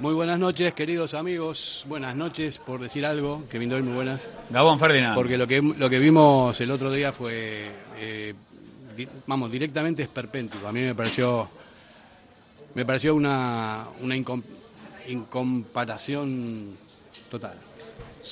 Muy buenas noches, queridos amigos. Buenas noches, por decir algo. que Doyle, muy buenas. Gabón Ferdinand. Porque lo que, lo que vimos el otro día fue, eh, vamos, directamente esperpéntico. A mí me pareció, me pareció una, una incomparación total.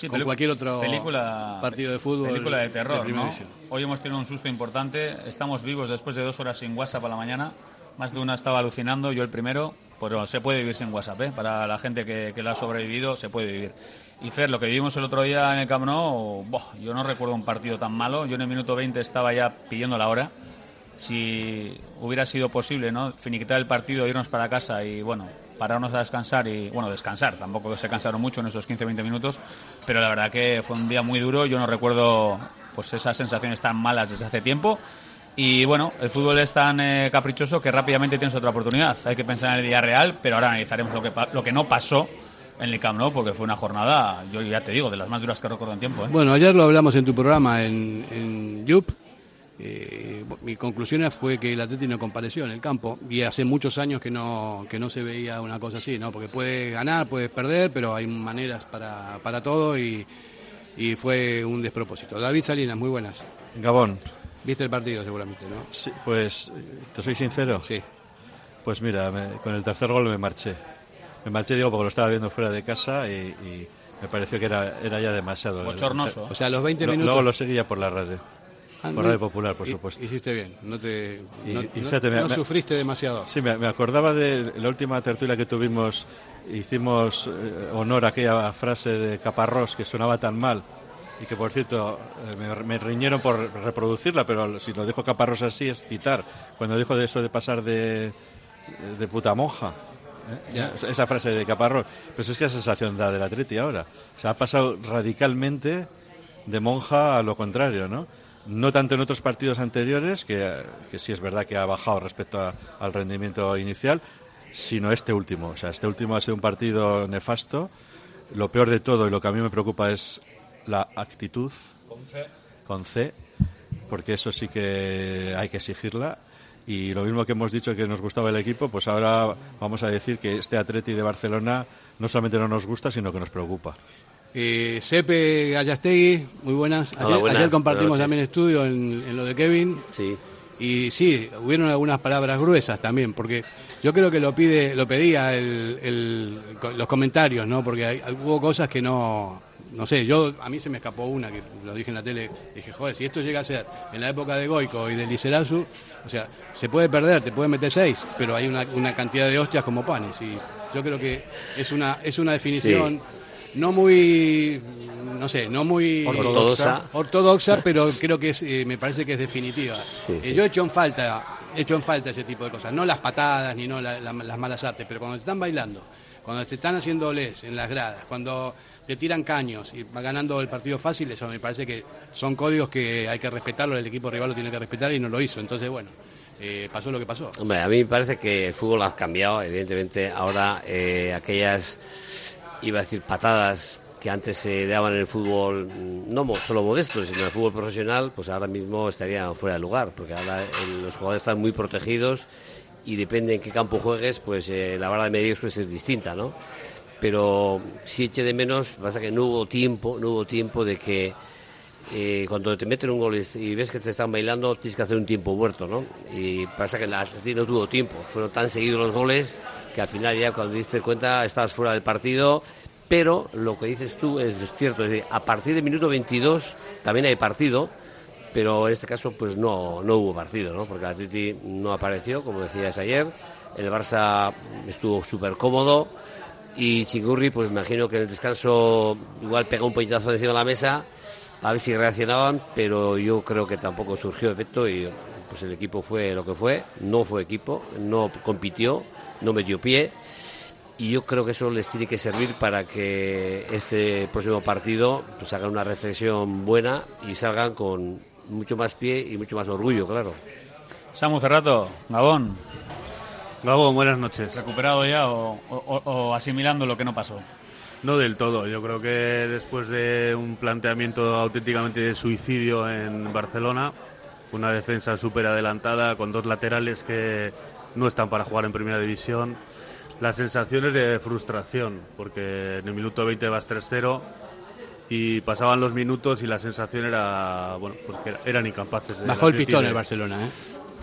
con cualquier otro película, partido de fútbol. Película de terror, ¿no? Hoy hemos tenido un susto importante. Estamos vivos después de dos horas sin WhatsApp a la mañana. Más de una estaba alucinando, yo el primero. Pero se puede vivir sin WhatsApp, ¿eh? Para la gente que, que lo ha sobrevivido, se puede vivir. Y Fer, lo que vivimos el otro día en el Camp Nou, yo no recuerdo un partido tan malo. Yo en el minuto 20 estaba ya pidiendo la hora. Si hubiera sido posible, ¿no? Finiquitar el partido, irnos para casa y, bueno, pararnos a descansar y, bueno, descansar. Tampoco se cansaron mucho en esos 15-20 minutos, pero la verdad que fue un día muy duro. Yo no recuerdo pues esas sensaciones tan malas desde hace tiempo y bueno, el fútbol es tan eh, caprichoso que rápidamente tienes otra oportunidad. Hay que pensar en el día real, pero ahora analizaremos lo que, lo que no pasó en el Camp Nou, porque fue una jornada, yo ya te digo, de las más duras que recuerdo en tiempo. ¿eh? Bueno, ayer lo hablamos en tu programa en, en. Eh, mi conclusión fue que el Atleti no compareció en el campo y hace muchos años que no, que no se veía una cosa así, ¿no? Porque puede ganar, puede perder, pero hay maneras para, para todo y, y fue un despropósito. David Salinas, muy buenas. Gabón, Viste el partido seguramente, ¿no? Sí, pues, ¿te soy sincero? Sí. Pues mira, con el tercer gol me marché. Me marché, digo, porque lo estaba viendo fuera de casa y, me pareció que era, era ya demasiado. Bochornoso. O sea, los 20 minutos... Luego lo seguía por la radio. Por Radio Popular, por supuesto. Hiciste bien, no te no, sufriste demasiado. Sí, me, acordaba de la última tertulia que tuvimos, hicimos eh, honor a aquella frase de Caparrós que sonaba tan mal y que por cierto eh, me, riñeron por reproducirla, pero si lo dijo Caparrós así es citar, cuando dijo de eso de pasar de, de puta monja. ¿eh? Esa frase de Caparrós. Pues es que esa sensación da del Atleti ahora. O sea, ha pasado radicalmente de monja a lo contrario, ¿no? No tanto en otros partidos anteriores, que, que sí es verdad que ha bajado respecto al rendimiento inicial, sino este último. O sea, este último ha sido un partido nefasto. Lo peor de todo y lo que a mí me preocupa es la actitud con C. porque eso sí que hay que exigirla. Y lo mismo que hemos dicho que nos gustaba el equipo, pues ahora vamos a decir que este Atleti de Barcelona no solamente no nos gusta, sino que nos preocupa. Eh, Sepe Gallastegui, muy buenas. Ayer, compartimos también estudio en, lo de Kevin. Sí. Y sí, hubieron algunas palabras gruesas también, porque yo creo que lo pide, lo pedía el, los comentarios, ¿no? Porque hubo cosas que no, no sé, yo a mí se me escapó una, que lo dije en la tele, dije, joder, si esto llega a ser en la época de Goico y de Licerazu, o sea, se puede perder, te puede meter seis, pero hay una, una cantidad de hostias como panes. Y yo creo que es una, es una definición no muy, no sé, no muy ortodoxa, ortodoxa pero creo que es, eh, me parece que es definitiva. Eh, yo he hecho en falta, he hecho en falta ese tipo de cosas, no las patadas ni no las malas artes, pero cuando te están bailando, cuando te están haciendo les en las gradas, cuando te tiran caños y va ganando el partido fácil, eso me parece que son códigos que hay que respetarlo, el equipo rival lo tiene que respetar y no lo hizo. Entonces, bueno, eh, pasó lo que pasó. Hombre, a mí me parece que el fútbol ha cambiado, evidentemente. Ahora, eh, aquellas, iba a decir, patadas que antes se daban en el fútbol, no solo modesto, sino en el fútbol profesional, pues ahora mismo estarían fuera de lugar, porque ahora los jugadores están muy protegidos y depende en qué campo juegues, pues eh, la vara de medir suele ser distinta, ¿no? pero si eche de menos, pasa que no hubo tiempo, no hubo tiempo de que eh, cuando te meten un gol y ves que te están bailando, tienes que hacer un tiempo muerto, ¿no? Y pasa que la no tuvo tiempo, fueron tan seguidos los goles que al final ya cuando diste cuenta estabas fuera del partido, pero lo que dices tú es cierto, a partir del minuto 22 también hay partido, pero en este caso pues no, no hubo partido, ¿no? Porque Atleti no apareció, como decías ayer, el Barça estuvo súper cómodo, y Chingurri, pues imagino que en el descanso igual pega un puñetazo encima de la mesa a ver si reaccionaban, pero yo creo que tampoco surgió efecto y pues el equipo fue lo que fue, no fue equipo, no compitió, no metió pie y yo creo que eso les tiene que servir para que este próximo partido pues hagan una reflexión buena y salgan con mucho más pie y mucho más orgullo, claro. Samu Cerrato, Gabón. Gabo, buenas noches. ¿Recuperado ya o, asimilando lo que no pasó? No del todo. Yo creo que después de un planteamiento auténticamente de suicidio en Barcelona, una defensa súper adelantada con dos laterales que no están para jugar en primera división, las sensaciones de frustración, porque en el minuto 20 vas 3-0 y pasaban los minutos y la sensación era, bueno, pues que eran incapaces. Bajó el pistón el Barcelona, ¿eh?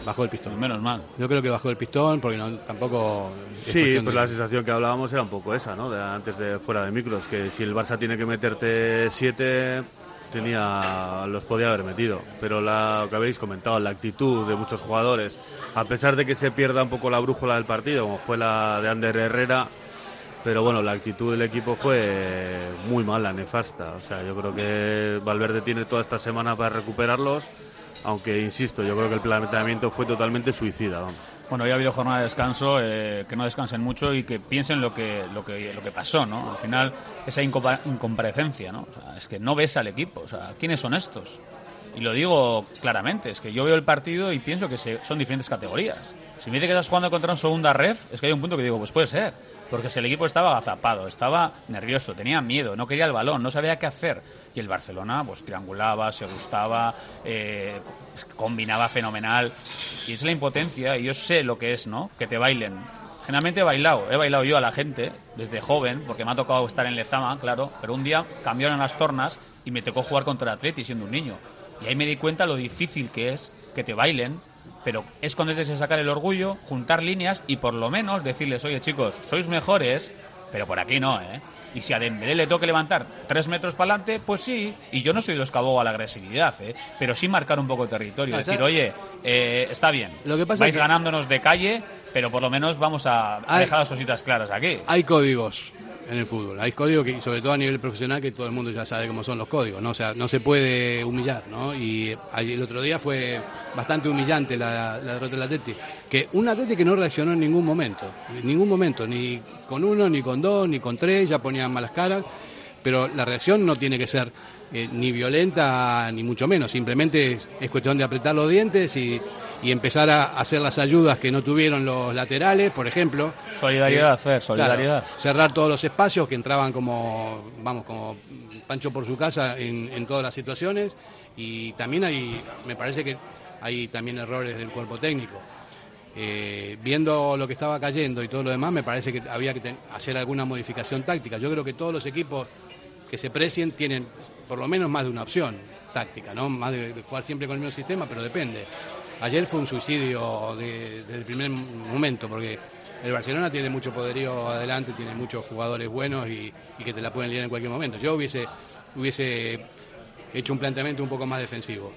Bajó el pistón. Menos mal. Yo creo que bajó el pistón porque no, tampoco. Sí, pues la sensación que hablábamos era un poco esa, ¿no? De antes de fuera de micros, que si el Barça tiene que meterte siete, tenía, los podía haber metido. Pero lo que habéis comentado, la actitud de muchos jugadores, a pesar de que se pierda un poco la brújula del partido, como fue la de Ander Herrera, pero bueno, la actitud del equipo fue muy mala, nefasta. O sea, yo creo que Valverde tiene toda esta semana para recuperarlos aunque insisto, yo creo que el planteamiento fue totalmente suicida. Bueno, ya ha habido jornada de descanso, eh, que no descansen mucho y que piensen lo que, lo que, lo que pasó, ¿no? Al final, esa incomparecencia, ¿no? O es que no ves al equipo, o ¿quiénes son estos? Y lo digo claramente, es que yo veo el partido y pienso que son diferentes categorías. Si me dice que estás jugando contra un segunda red, es que hay un punto que digo, pues puede ser. Porque si el equipo estaba agazapado, estaba nervioso, tenía miedo, no quería el balón, no sabía qué hacer. Y el Barcelona, pues triangulaba, se gustaba, eh, combinaba fenomenal. Y es la impotencia, y yo sé lo que es, ¿no? Que te bailen. Generalmente he bailado, he bailado yo a la gente desde joven, porque me ha tocado estar en Lezama, claro, pero un día cambiaron las tornas y me tocó jugar contra el Atleti siendo un niño. Y ahí me di cuenta lo difícil que es que te bailen, pero es cuando tienes que sacar el orgullo, juntar líneas y por lo menos decirles, oye chicos, sois mejores, pero por aquí no, ¿eh? Y si a Dembélé le toque levantar tres metros para adelante, pues sí. Y yo no soy de los que a la agresividad, ¿eh? pero sí marcar un poco territorio. decir, oye, eh, está bien, lo que pasa vais ganándonos de calle, pero por lo menos vamos a dejar las cositas claras aquí. Hay códigos en el fútbol. Hay códigos que, sobre todo a nivel profesional, que todo el mundo ya sabe cómo son los códigos, ¿no? O sea, no se puede humillar, ¿no? Y el otro día fue bastante humillante la, la derrota del Atleti. Que un Atleti que no reaccionó en ningún momento, en ningún momento, ni con uno, ni con dos, ni con tres, ya ponían malas caras, pero la reacción no tiene que ser eh, ni violenta, ni mucho menos, simplemente es cuestión de apretar los dientes y y empezar a hacer las ayudas que no tuvieron los laterales, por ejemplo. Solidaridad, hacer, solidaridad. cerrar todos los espacios que entraban como, vamos, como Pancho por su casa en, todas las situaciones y también hay, me parece que hay también errores del cuerpo técnico. Eh, viendo lo que estaba cayendo y todo lo demás, me parece que había que hacer alguna modificación táctica. Yo creo que todos los equipos que se precien tienen por lo menos más de una opción táctica, ¿no? Más de, de jugar siempre con el mismo sistema, pero depende. Ayer fue un suicidio desde el primer momento, porque el Barcelona tiene mucho poderío adelante, tiene muchos jugadores buenos y, que te la pueden liar en cualquier momento. Yo hubiese, hubiese hecho un planteamiento un poco más defensivo.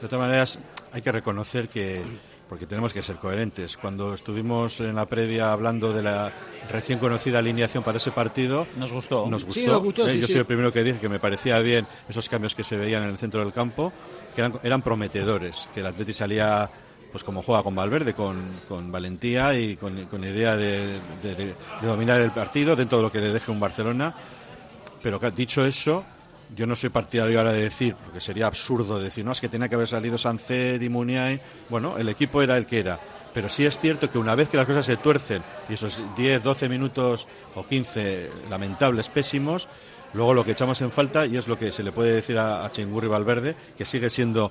De todas maneras, hay que reconocer que, porque tenemos que ser coherentes, cuando estuvimos en la previa hablando de la recién conocida alineación para ese partido, nos gustó. Nos gustó. ¿eh? Yo soy el primero que dije que me parecía bien esos cambios que se veían en el centro del campo que eran, prometedores, que el Atleti salía pues como juega con Valverde, con, con valentía y con, con idea de, de, dominar el partido dentro de lo que le deje un Barcelona. Pero dicho eso, yo no soy partidario ahora de decir, porque sería absurdo decir, no, es que tenía que haber salido Sancet y Muniain. Bueno, el equipo era el que era. Pero sí es cierto que una vez que las cosas se tuercen y esos 10, 12 minutos o 15 lamentables, pésimos, Luego lo que echamos en falta, y es lo que se le puede decir a, a Chingurri Valverde, que sigue siendo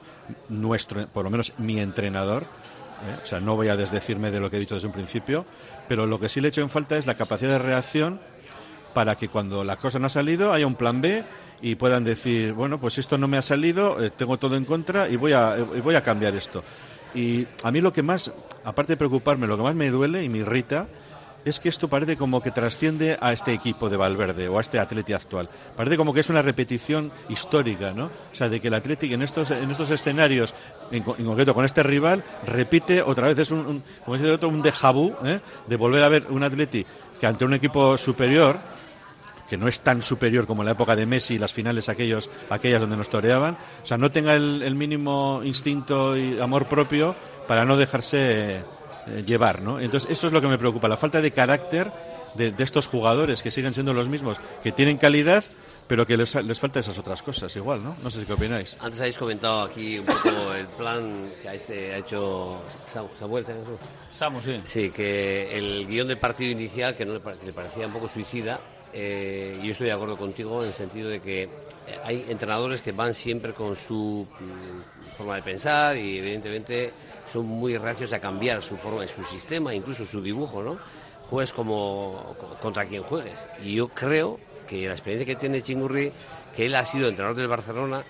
nuestro, por lo menos mi entrenador, ¿eh? o sea, no voy a desdecirme de lo que he dicho desde un principio, pero lo que sí le echo en falta es la capacidad de reacción para que cuando la cosa no ha salido haya un plan B y puedan decir, bueno, pues esto no me ha salido, eh, tengo todo en contra y voy a, voy a cambiar esto. Y a mí lo que más, aparte de preocuparme, lo que más me duele y me irrita es que esto parece como que trasciende a este equipo de Valverde o a este Atleti actual. Parece como que es una repetición histórica, ¿no? O sea, de que el Atleti en estos, en estos escenarios, en, concreto con este rival, repite otra vez, es un, como dice el otro, un déjà ¿eh? de volver a ver un Atleti que ante un equipo superior, que no es tan superior como en la época de Messi y las finales aquellos, aquellas donde nos toreaban, o sea, no tenga el mínimo instinto y amor propio para no dejarse eh, llevar, ¿no? Entonces, eso es lo que me preocupa, la falta de carácter de, estos jugadores que siguen siendo los mismos, que tienen calidad, pero que les, les falta esas otras cosas igual, ¿no? No sé si qué opináis. Antes habéis comentado aquí un poco el plan que este ha hecho Samuel. Samu, sí. Sí, que el guion del partido inicial, que, no le, parecía un poco suicida, eh, yo estoy de acuerdo contigo en el sentido de que hay entrenadores que van siempre con su mm, forma de pensar y evidentemente son muy reacios a cambiar su forma, su sistema, incluso su dibujo, ¿no? Juegues como contra quien juegues. Y yo creo que la experiencia que tiene Chingurri, que él ha sido entrenador del Barcelona,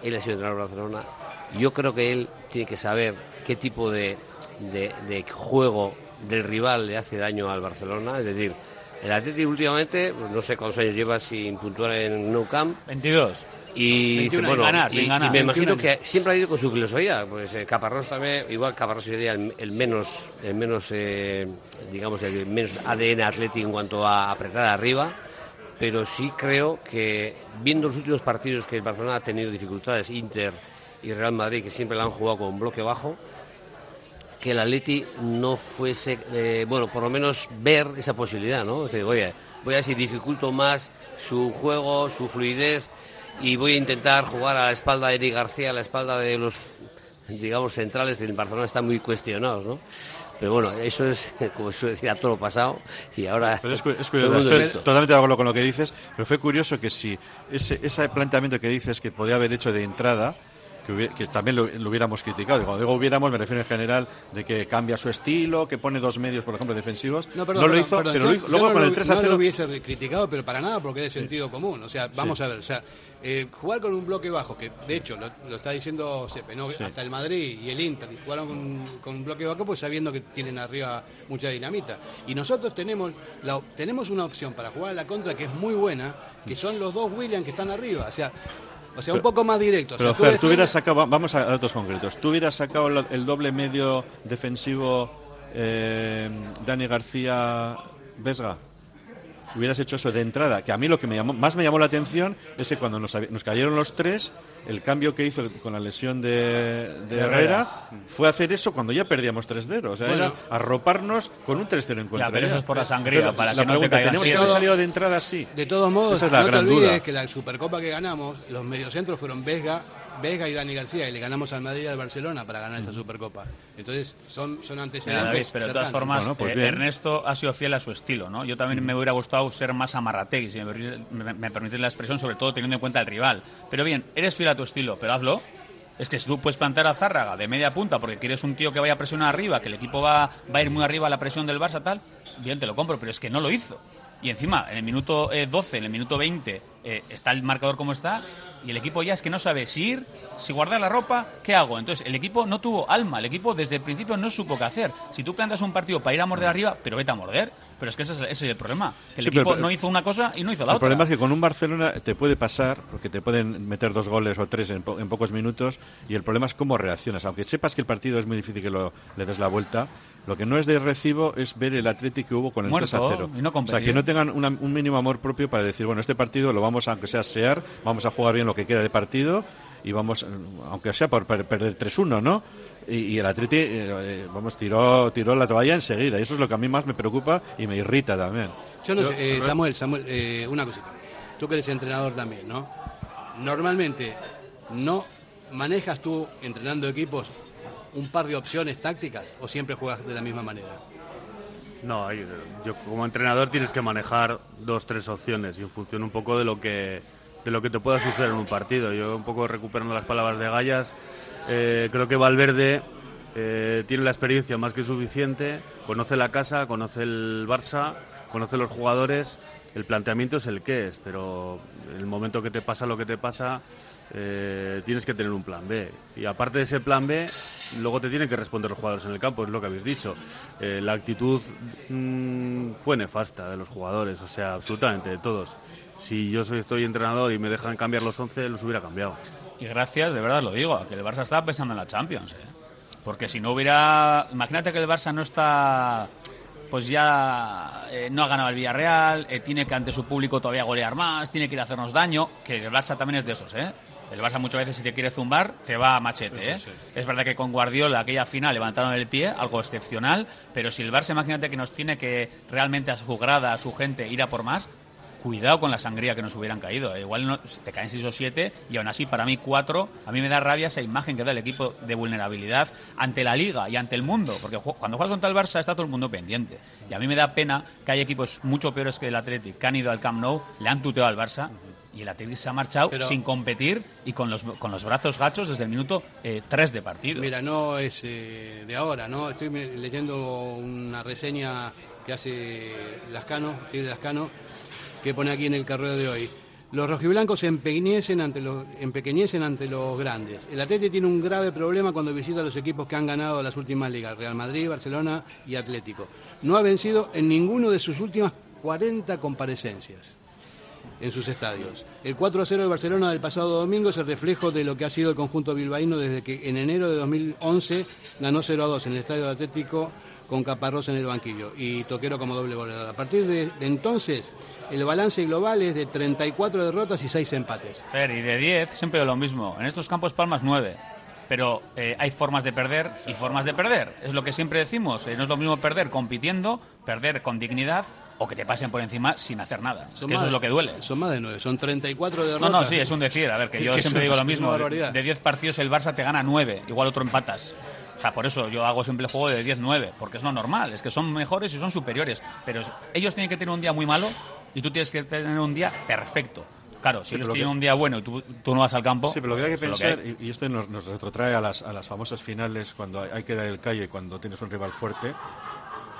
él ha sido entrenador del Barcelona, yo creo que él tiene que saber qué tipo de, de, juego del rival le hace daño al Barcelona, es decir, el Atlético últimamente, pues no sé cuántos años lleva sin puntuar en Nou Camp. 22. Y, bueno, y, me imagino que siempre ha ido con su filosofía. Pues eh, Caparrós también, igual Caparrós sería el, menos, el menos eh, digamos, el menos ADN atlético en cuanto a apretar arriba. Pero sí creo que viendo los últimos partidos que el Barcelona ha tenido dificultades, Inter y Real Madrid, que siempre la han jugado con un bloque bajo, que el Atleti no fuese, eh, bueno, por lo menos ver esa posibilidad, ¿no? voy a si dificulto más su juego, su fluidez y voy a intentar jugar a la espalda de Eric García, a la espalda de los, digamos, centrales del Barcelona están muy cuestionados, ¿no? Pero bueno, eso es, como suele decir, a todo lo pasado y ahora. Pero es, curioso, totalmente de acuerdo con lo que dices, pero fue curioso que si ese, ese planteamiento que dices que podía haber hecho de entrada, que, también lo, hubiéramos criticado. Cuando digo hubiéramos, me refiero en general de que cambia su estilo, que pone dos medios, por ejemplo, defensivos. No, lo hizo, pero luego con el 3 a 0. No lo hubiese criticado, pero para nada, porque es de sentido común. O sea, vamos a ver, o sea, eh, jugar con un bloque bajo, que de hecho lo, está diciendo Sepe, ¿no? hasta el Madrid y el Inter jugaron con, con, un bloque bajo, pues sabiendo que tienen arriba mucha dinamita. Y nosotros tenemos, la, tenemos una opción para jugar a la contra que es muy buena, que son los dos Williams que están arriba. O sea, o sea, un poco más directo. Pero, tú, hubieras sacado, vamos a datos concretos, tú hubieras sacado el doble medio defensivo eh, Dani García Vesga. Hubieras hecho eso de entrada, que a mí lo que me llamó, más me llamó la atención es que cuando nos, nos cayeron los tres, el cambio que hizo con la lesión de, Herrera, fue hacer eso cuando ya perdíamos 3-0. O sea, era arroparnos con un 3-0 en contra. Ya, pero eso es por la sangría, para la que no te tenemos que haber salido de entrada así. De todos modos, no te olvides que la Supercopa que ganamos, los mediocentros fueron Vesga, Vega y Dani García y le ganamos al Madrid y al Barcelona para ganar esa Supercopa. Entonces, son, son antecedentes. pero de todas formas, pues eh, Ernesto ha sido fiel a su estilo, ¿no? Yo también me hubiera gustado ser más amarrategui, si me, me, permitís la expresión, sobre todo teniendo en cuenta el rival. Pero bien, eres fiel a tu estilo, pero hazlo. Es que si tú puedes plantar a Zárraga de media punta porque quieres un tío que vaya a presionar arriba, que el equipo va, va a ir muy arriba a la presión del Barça, tal, bien, te lo compro, pero es que no lo hizo. Y encima, en el minuto 12, eh, en el minuto 20, eh, está el marcador como está y el equipo ya es que no sabe si ir, si guardar la ropa, ¿qué hago? Entonces, el equipo no tuvo alma, el equipo desde el principio no supo qué hacer. Si tú plantas un partido para ir a morder arriba, pero vete a morder. Pero es que ese es, el problema, que el equipo no hizo una cosa y no hizo la otra. El problema es que con un Barcelona te puede pasar, porque te pueden meter dos goles o tres en, pocos minutos, y el problema es cómo reaccionas. Aunque sepas que el partido es muy difícil que lo, le des la vuelta, lo que no es de recibo es ver el Atlético que hubo con el 3 a 0. o sea, que no tengan un mínimo amor propio para decir, bueno, este partido lo vamos, aunque sea sear, vamos a jugar bien lo que queda de partido y vamos, aunque sea por perder 3-1, ¿no? Y, el Atlético, eh, vamos, tiró, tiró la toalla enseguida. Y eso es lo que a mí más me preocupa y me irrita también. Yo no sé, eh, Samuel, Samuel eh, una cosita. Tú que eres entrenador también, ¿no? Normalmente, ¿no manejas tú entrenando equipos un par de opciones tácticas o siempre juegas de la misma manera? No, yo como entrenador tienes que manejar dos, tres opciones y en función un poco de lo que de lo que te pueda suceder en un partido. Yo un poco recuperando las palabras de Gallas, eh, creo que Valverde eh, tiene la experiencia más que suficiente, conoce la casa, conoce el Barça, conoce los jugadores, el planteamiento es el que es, pero el momento que te pasa lo que te pasa, eh, tienes que tener un plan B. Y aparte de ese plan B, luego te tienen que responder los jugadores en el campo, es lo que habéis dicho. Eh, la actitud mm, fue nefasta de los jugadores, o sea, absolutamente de todos. Si yo soy, estoy entrenador y me dejan cambiar los 11, los hubiera cambiado. Y gracias, de verdad lo digo, que el Barça estaba pensando en la Champions. ¿eh? Porque si no hubiera. Imagínate que el Barça no está. Pues ya no ha ganado el Villarreal, tiene que ante su público todavía golear más, tiene que ir a hacernos daño, que el Barça también es de esos, ¿eh? El Barça muchas veces si te quiere zumbar te va a machete. ¿eh? Es verdad que con Guardiola aquella final levantaron el pie, algo excepcional, pero si el Barça imagínate que nos tiene que realmente a su grada, a su gente ir a por más, cuidado con la sangría que nos hubieran caído. Igual no, te caen 6 o 7 y aún así para mí 4, a mí me da rabia esa imagen que da el equipo de vulnerabilidad ante la liga y ante el mundo, porque cuando juegas contra el Barça está todo el mundo pendiente. Y a mí me da pena que hay equipos mucho peores que el Athletic que han ido al Camp Nou, le han tuteado al Barça y el Athletic se ha marchado sin competir y con los, con los brazos gachos desde el minuto 3 eh, de partido. Mira, no es eh, de ahora, ¿no? Estoy leyendo una reseña que hace Lascano, tiene Lascano, que pone aquí en el carrero de hoy. Los rojiblancos empequeñecen ante los, empequeñecen ante los grandes. El Atlético tiene un grave problema cuando visita a los equipos que han ganado las últimas ligas, Real Madrid, Barcelona y Atlético. No ha vencido en ninguno de sus últimas 40 comparecencias en sus estadios. El 4 a 0 de Barcelona del pasado domingo es el reflejo de lo que ha sido el conjunto bilbaíno desde que en enero de 2011 ganó 0 a 2 en el estadio Atlético con Caparrós en el banquillo y Toquero como doble goleador. A partir de, entonces, el balance global es de 34 derrotas y 6 empates. Fer, y de 10 siempre lo mismo. En estos campos Palmas 9 pero eh, hay formas de perder y formas de perder. Es lo que siempre decimos. Eh, no es lo mismo perder compitiendo, perder con dignidad o que te pasen por encima sin hacer nada. eso es lo que duele. Son más de nueve, son 34 derrotas. No, no, sí, es un decir. A ver, que yo siempre digo lo mismo. De 10 partidos el Barça te gana 9, igual otro empatas. O sea, por eso yo hago siempre el juego de 10-9, porque es lo normal, es que son mejores y son superiores. Pero ellos tienen que tener un día muy malo y tú tienes que tener un día perfecto. Claro, si ellos tienen un día bueno y tú, no vas al campo. Sí, pero lo que hay que pensar, y esto nos, retrotrae a las, a las famosas finales cuando hay, que dar el callo y cuando tienes un rival fuerte,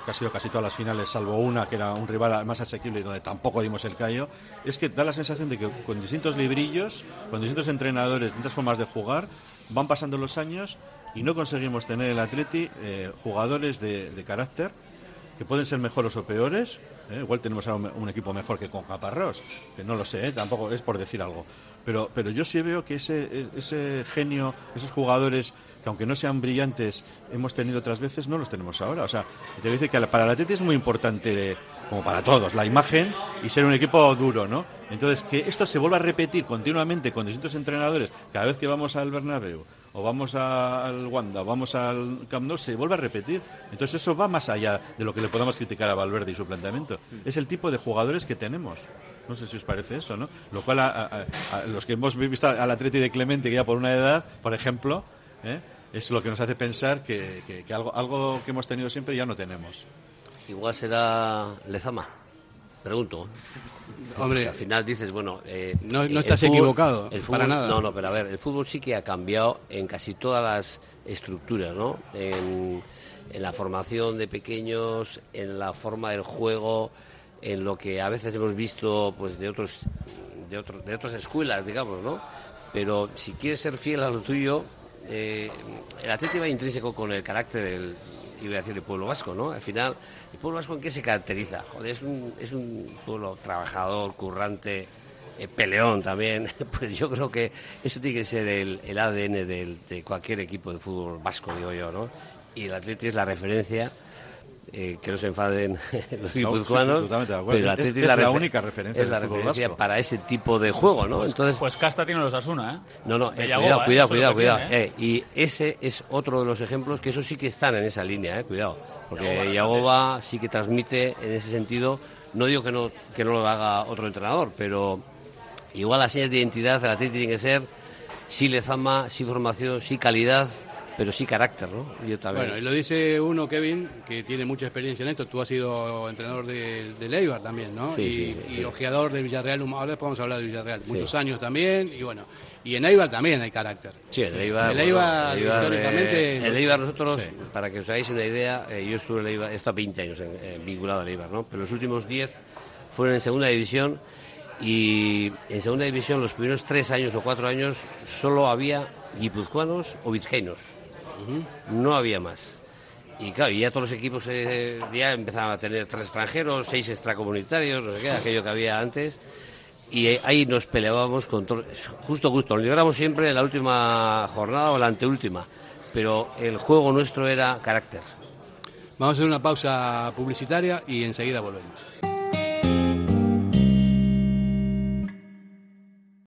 que ha sido casi todas las finales, salvo una que era un rival más asequible y donde tampoco dimos el callo, es que da la sensación de que con distintos librillos, con distintos entrenadores, distintas formas de jugar, van pasando los años y no conseguimos tener en el Atleti eh, jugadores de, carácter que pueden ser mejores o peores. ¿eh? igual tenemos un, un, equipo mejor que con Caparrós, que no lo sé, ¿eh? tampoco es por decir algo. Pero, pero yo sí veo que ese, ese genio, esos jugadores que aunque no sean brillantes hemos tenido otras veces, no los tenemos ahora. O sea, te dice que para el Atleti es muy importante, como para todos, la imagen y ser un equipo duro, ¿no? Entonces, que esto se vuelva a repetir continuamente con distintos entrenadores cada vez que vamos al Bernabéu o vamos al Wanda, o vamos al Camp Nou, se vuelve a repetir. Entonces eso va más allá de lo que le podamos criticar a Valverde y su planteamiento. Es el tipo de jugadores que tenemos. No sé si os parece eso, ¿no? Lo cual, a, los que hemos visto al Atleti de Clemente, que ya por una edad, por ejemplo, ¿eh? Es lo que nos hace pensar que, algo, algo que hemos tenido siempre ya no tenemos. Igual será Lezama, pregunto. Hombre, al final dices, bueno, eh, no, estás equivocado, el para nada. No, no, pero a ver, el fútbol sí que ha cambiado en casi todas las estructuras, ¿no? En, la formación de pequeños, en la forma del juego, en lo que a veces hemos visto, pues, de otros, de otros, de otras escuelas, digamos, ¿no? Pero si quieres ser fiel a lo tuyo, eh, el atleta va intrínseco con el carácter del, iba a decir, el pueblo vasco, ¿no? Al final ¿El pueblo vasco en qué se caracteriza? Joder, es un, es un pueblo trabajador, currante, eh, peleón también. Pues yo creo que eso tiene que ser el, el ADN de cualquier equipo de fútbol vasco, digo yo, ¿no? Y el Atleti es la referencia. Eh, que no se enfaden los guipuzcoanos, pero el Atleti es, la, única referencia, es la referencia para ese tipo de juego, ¿no? Pues, Entonces, pues Casta tiene los Asuna, ¿eh? No, no, eh, cuidado, cuidado, cuidado, cuidado. y ese es otro de los ejemplos que eso sí que están en esa línea, ¿eh? Cuidado porque Yagoba sí que transmite en ese sentido, no digo que no, que no lo haga otro entrenador, pero igual las señas de identidad de la tiene que ser sí lezama, sí formación, sí calidad, pero sí carácter, ¿no? Bueno, y lo dice uno, Kevin, que tiene mucha experiencia en esto. Tú has sido entrenador de, de Leibar también, ¿no? Sí, y, sí, y ojeador de Villarreal. Ahora a hablar de Villarreal. Muchos años también, y bueno. Y en Eibar también hay carácter. Sí, en Eibar. El Eibar, históricamente. Eh, el Eibar, nosotros, para que os hagáis una idea, eh, yo estuve en Eibar, he estado 20 años vinculado al Eibar, ¿no? Pero los últimos 10 fueron en segunda división y en segunda división los primeros 3 años o 4 años solo había guipuzcoanos o vizcaínos. No había más. Y claro, ya todos los equipos eh, ya empezaban a tener tres extranjeros, seis extracomunitarios, no sé qué, aquello que había antes y ahí nos peleábamos con todo, justo justo, logramos siempre en la última jornada o la anteúltima, pero el juego nuestro era carácter. Vamos a hacer una pausa publicitaria y enseguida volvemos.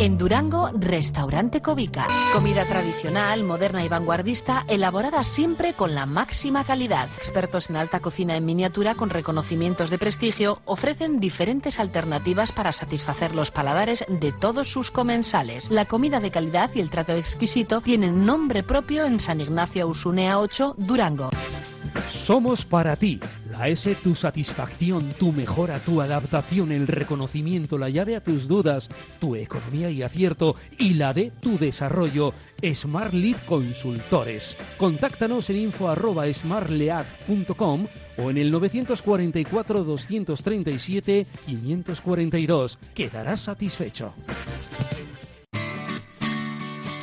En Durango, Restaurante Covica. Comida tradicional, moderna y vanguardista, elaborada siempre con la máxima calidad. Expertos en alta cocina en miniatura con reconocimientos de prestigio ofrecen diferentes alternativas para satisfacer los paladares de todos sus comensales. La comida de calidad y el trato exquisito tienen nombre propio en San Ignacio Usunea 8, Durango. Somos para ti. La S, tu satisfacción, tu mejora, tu adaptación, el reconocimiento, la llave a tus dudas, tu economía y acierto y la de tu desarrollo. Smart Lead Consultores. Contáctanos en info arroba smartlead.com o en el 944 237 542. Quedarás satisfecho.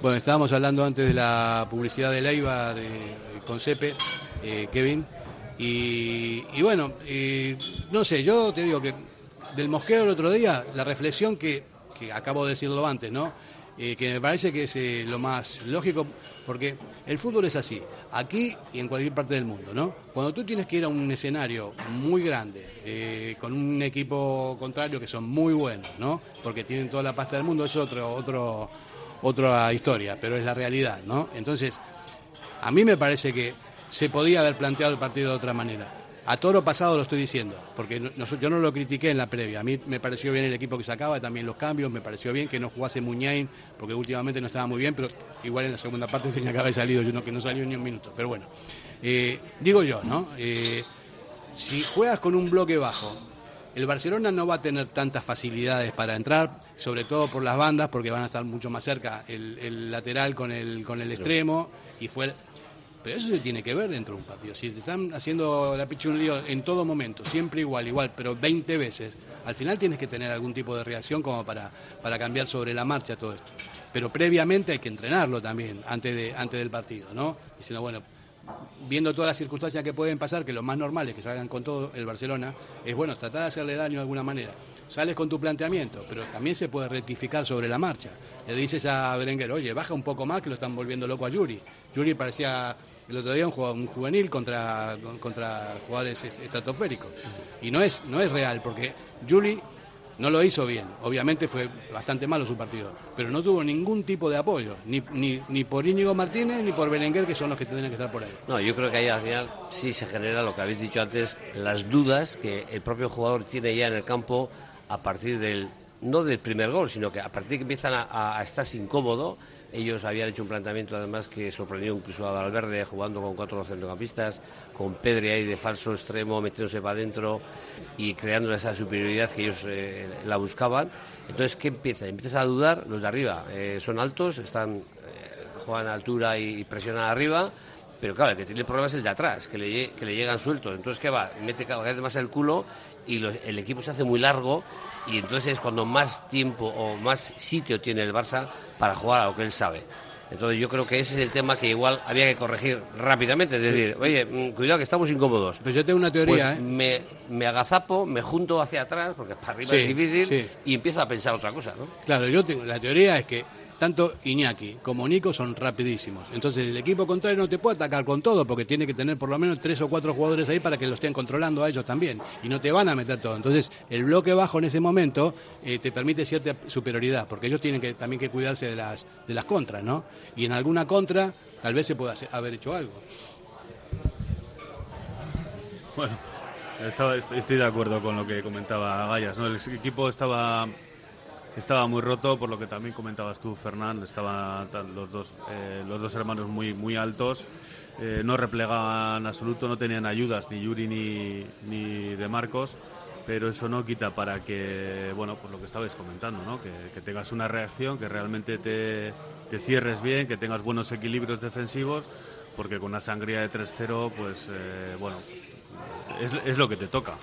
Bueno, estábamos hablando antes de la publicidad de Leiva de, con Cepe, eh, Kevin. Y, bueno, eh, no sé, yo te digo que del mosqueo el otro día, la reflexión que, que acabo de decirlo antes, ¿no? Eh, que me parece que es eh, lo más lógico, porque el fútbol es así, aquí y en cualquier parte del mundo, ¿no? Cuando tú tienes que ir a un escenario muy grande, eh, con un equipo contrario que son muy buenos, ¿no? Porque tienen toda la pasta del mundo, es otro, otro, otra historia, pero es la realidad, ¿no? Entonces, a mí me parece que se podía haber planteado el partido de otra manera. A toro pasado lo estoy diciendo, porque no- yo no lo critiqué en la previa. A mí me pareció bien el equipo que sacaba, también los cambios, me pareció bien que no jugase Muñain, porque últimamente no estaba muy bien, pero igual en la segunda parte tenía que haber salido, yo no, que no salió ni un minuto. Pero bueno, Eh, digo yo, ¿no? Eh, si juegas con un bloque bajo, el Barcelona no va a tener tantas facilidades para entrar, sobre todo por las bandas, porque van a estar mucho más cerca el, lateral con el, con el extremo, y fue el- pero eso se tiene que ver dentro de un partido. Si te están haciendo la picha un lío en todo momento, siempre igual, igual, pero 20 veces, al final tienes que tener algún tipo de reacción como para, para cambiar sobre la marcha todo esto. Pero previamente hay que entrenarlo también, antes, de, antes del partido, ¿no? Diciendo, bueno, viendo todas las circunstancias que pueden pasar, que lo más normal es que salgan con todo el Barcelona, es bueno, tratar de hacerle daño de alguna manera. Sales con tu planteamiento, pero también se puede rectificar sobre la marcha. Le dices a Berenguer, oye, baja un poco más que lo están volviendo loco a Yuri. Yuri parecía el otro día un, juvenil contra, contra jugadores est- estratosféricos. Y no es, no es real, porque Yuri no lo hizo bien. Obviamente fue bastante malo su partido, pero no tuvo ningún tipo de apoyo, ni, ni, ni por Íñigo Martínez ni por Berenguer, que son los que tendrían que estar por ahí. No, yo creo que ahí al final sí se genera lo que habéis dicho antes, las dudas que el propio jugador tiene ya en el campo a partir del, no del primer gol, sino que a partir de que empiezan a, a estarse incómodo. Ellos habían hecho un planteamiento además que sorprendió incluso a Valverde jugando con cuatro centrocampistas, con Pedri ahí de falso extremo metiéndose para adentro y creando esa superioridad que ellos eh, la buscaban. Entonces, ¿qué empieza? Empiezas a dudar, los de arriba eh, son altos, están eh, juegan a altura y presionan arriba, pero claro, el que tiene el problema es el de atrás, que le, llegan sueltos. Entonces, ¿qué va? Mete cada vez más el culo y el equipo se hace muy largo y entonces es cuando más tiempo o más sitio tiene el Barça para jugar a lo que él sabe. Entonces yo creo que ese es el tema que igual había que corregir rápidamente. Es decir, oye, mm, cuidado que estamos incómodos. Pero yo tengo una teoría, Pues ¿eh? me, me agazapo, me junto hacia atrás, porque para arriba Sí, es difícil, sí. y empiezo a pensar otra cosa, ¿no? Claro, yo tengo, la teoría es que tanto Iñaki como Nico son rapidísimos. Entonces el equipo contrario no te puede atacar con todo porque tiene que tener por lo menos tres o cuatro jugadores ahí para que lo estén controlando a ellos también. Y no te van a meter todo. Entonces el bloque bajo en ese momento eh, te permite cierta superioridad porque ellos tienen que también que cuidarse de las, de las contras, ¿no? Y en alguna contra tal vez se pueda haber hecho algo. Bueno, estaba, estoy de acuerdo con lo que comentaba Gallas. ¿no? El equipo estaba, estaba muy roto, por lo que también comentabas tú, Fernán. Estaban los dos, eh, los dos hermanos muy, muy altos. eh, no replegaban absoluto, no tenían ayudas, ni Yuri ni, ni de Marcos. Pero eso no quita para que, bueno, pues lo que estabais comentando, ¿no? Que, que tengas una reacción, que realmente te, te cierres bien, que tengas buenos equilibrios defensivos, porque con una sangría de 3-0, pues, eh, bueno, pues, es, es lo que te toca.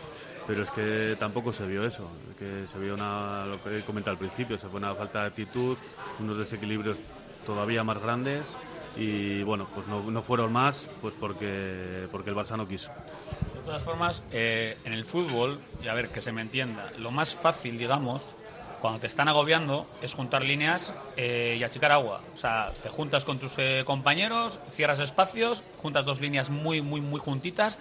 Pero es que tampoco se vio eso, que se vio una, lo que he comentado al principio, se fue una falta de actitud, unos desequilibrios todavía más grandes y bueno, pues no, no fueron más pues porque, porque el Barça no quiso. De todas formas, eh, en el fútbol, y a ver que se me entienda, lo más fácil, digamos, cuando te están agobiando, es juntar líneas eh, y achicar agua. O sea, te juntas con tus eh, compañeros, cierras espacios, juntas dos líneas muy, muy, muy juntitas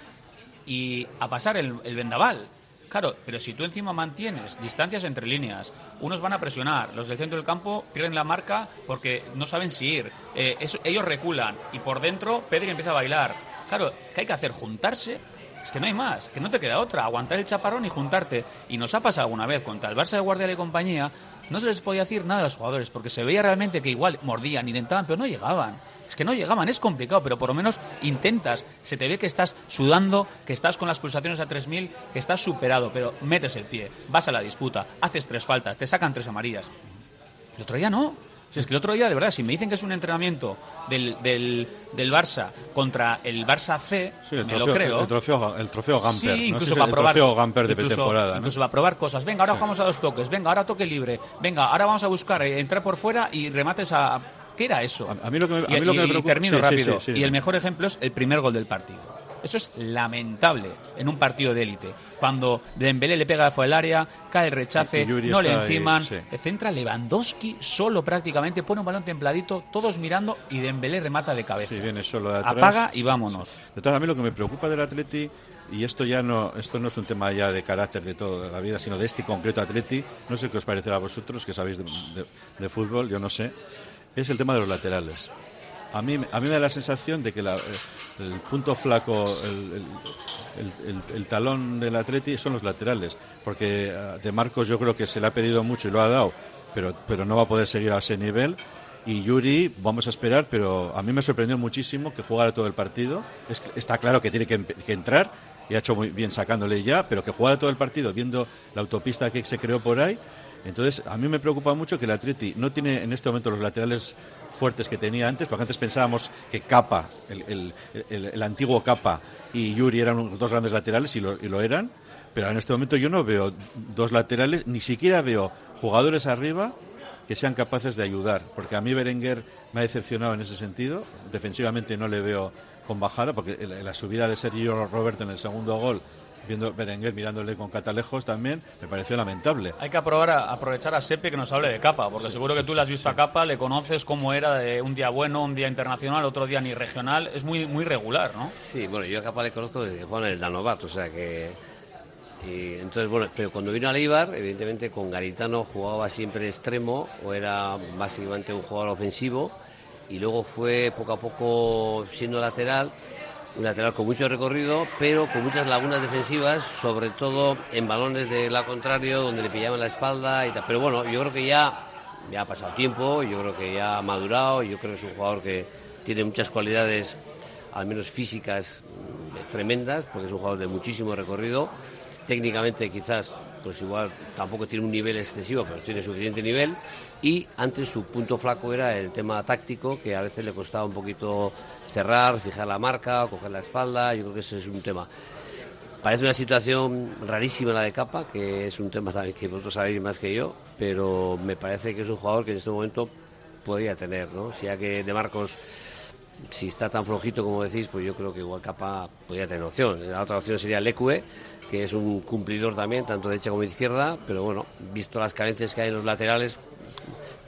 y a pasar el, el vendaval. Claro, pero si tú encima mantienes distancias entre líneas, unos van a presionar, los del centro del campo pierden la marca porque no saben si ir, eh, ellos reculan y por dentro Pedri empieza a bailar. Claro, ¿qué hay que hacer? ¿Juntarse? Es que no hay más, que no te queda otra, aguantar el chaparrón y juntarte. Y nos ha pasado alguna vez contra el Barça de Guardiola y compañía, no se les podía decir nada a los jugadores porque se veía realmente que igual mordían, intentaban, pero no llegaban. Es que no llegaban, es complicado, pero por lo menos intentas. Se te ve que estás sudando, que estás con las pulsaciones a 3000, que estás superado, pero metes el pie, vas a la disputa, haces tres faltas, te sacan tres amarillas. El otro día no. Si es que el otro día, de verdad, si me dicen que es un entrenamiento del, del, del Barça contra el Barça C, Sí, el me trofeo, lo creo. el trofeo, el trofeo Gamper. Sí, ¿no? incluso para el probar. trofeo Gamper de incluso- pretemporada. ¿no? Incluso para probar cosas. Venga, ahora jugamos a dos toques. Venga, ahora toque libre. Venga, ahora vamos a buscar eh, entrar por fuera y remates a. ¿Qué era eso? A mí lo que me, a Y- mí lo que y- me y preocupa... termino sí, rápido. sí, sí. y el mejor ejemplo es el primer gol del partido. Eso es lamentable en un partido de élite. Cuando Dembélé le pega fuera del área, cae el rechace, no le ahí, enciman, sí. centra Lewandowski solo prácticamente, pone un balón templadito, todos mirando y Dembélé remata de cabeza. Sí, viene solo de atrás. Apaga y vámonos. De todas, a mí lo que me preocupa del Atleti, y esto ya no, esto no es un tema ya de carácter de toda la vida, sino de este concreto Atleti, no sé qué os parecerá a vosotros, que sabéis de, de- de fútbol, yo no sé, es el tema de los laterales. A mí, a mí me da la sensación de que el punto flaco, el, talón del Atleti son los laterales, porque a de Marcos yo creo que se le ha pedido mucho y lo ha dado, pero, pero no va a poder seguir a ese nivel. Y Yuri, vamos a esperar, pero a mí me sorprendió muchísimo que jugara todo el partido. Está claro que tiene que, que entrar y ha hecho muy bien sacándole ya, pero que jugara todo el partido viendo la autopista que se creó por ahí. Entonces, a mí me preocupa mucho que el Atleti no tiene en este momento los laterales fuertes que tenía antes, porque antes pensábamos que Capa, el, el- el- antiguo Capa y Yuri eran dos grandes laterales y lo, y lo eran, pero en este momento yo no veo dos laterales, ni siquiera veo jugadores arriba que sean capaces de ayudar, porque a mí Berenguer me ha decepcionado en ese sentido, defensivamente no le veo con bajada, porque la subida de Sergio Roberto en el segundo gol, viendo Berenguer mirándole con catalejos también, me pareció lamentable. Hay que aprobar a- aprovechar a Sepe que nos hable de Capa, porque seguro que tú le has visto a Capa, le conoces cómo era de un día bueno, un día internacional, otro día ni regional, es muy muy regular, ¿no? Sí, bueno, yo a Capa le conozco desde en el Danobat, o sea que... y entonces, bueno, pero cuando vino a Leibar, evidentemente con Garitano jugaba siempre extremo o era básicamente un jugador ofensivo y luego fue poco a poco siendo lateral, un lateral con mucho recorrido, pero con muchas lagunas defensivas, sobre todo en balones de la contrario, donde le pillaban la espalda y tal. Pero bueno, yo creo que ya, ya ha pasado tiempo, yo creo que ya ha madurado, yo creo que es un jugador que tiene muchas cualidades, al menos físicas, mm, tremendas, porque es un jugador de muchísimo recorrido. Técnicamente quizás, pues igual tampoco tiene un nivel excesivo, pero tiene suficiente nivel. Y antes su punto flaco era el tema táctico, que a veces le costaba un poquito cerrar, fijar la marca, coger la espalda. Yo creo que ese es un tema. Parece una situación rarísima la de Capa, que es un tema que vosotros sabéis más que yo, pero me parece que es un jugador que en este momento podría tener, ¿no? Si ya que De Marcos, si está tan flojito como decís, pues yo creo que igual Capa podría tener opción. La otra opción sería Lecue, que es un cumplidor también, tanto de derecha como izquierda, pero bueno, visto las carencias que hay en los laterales,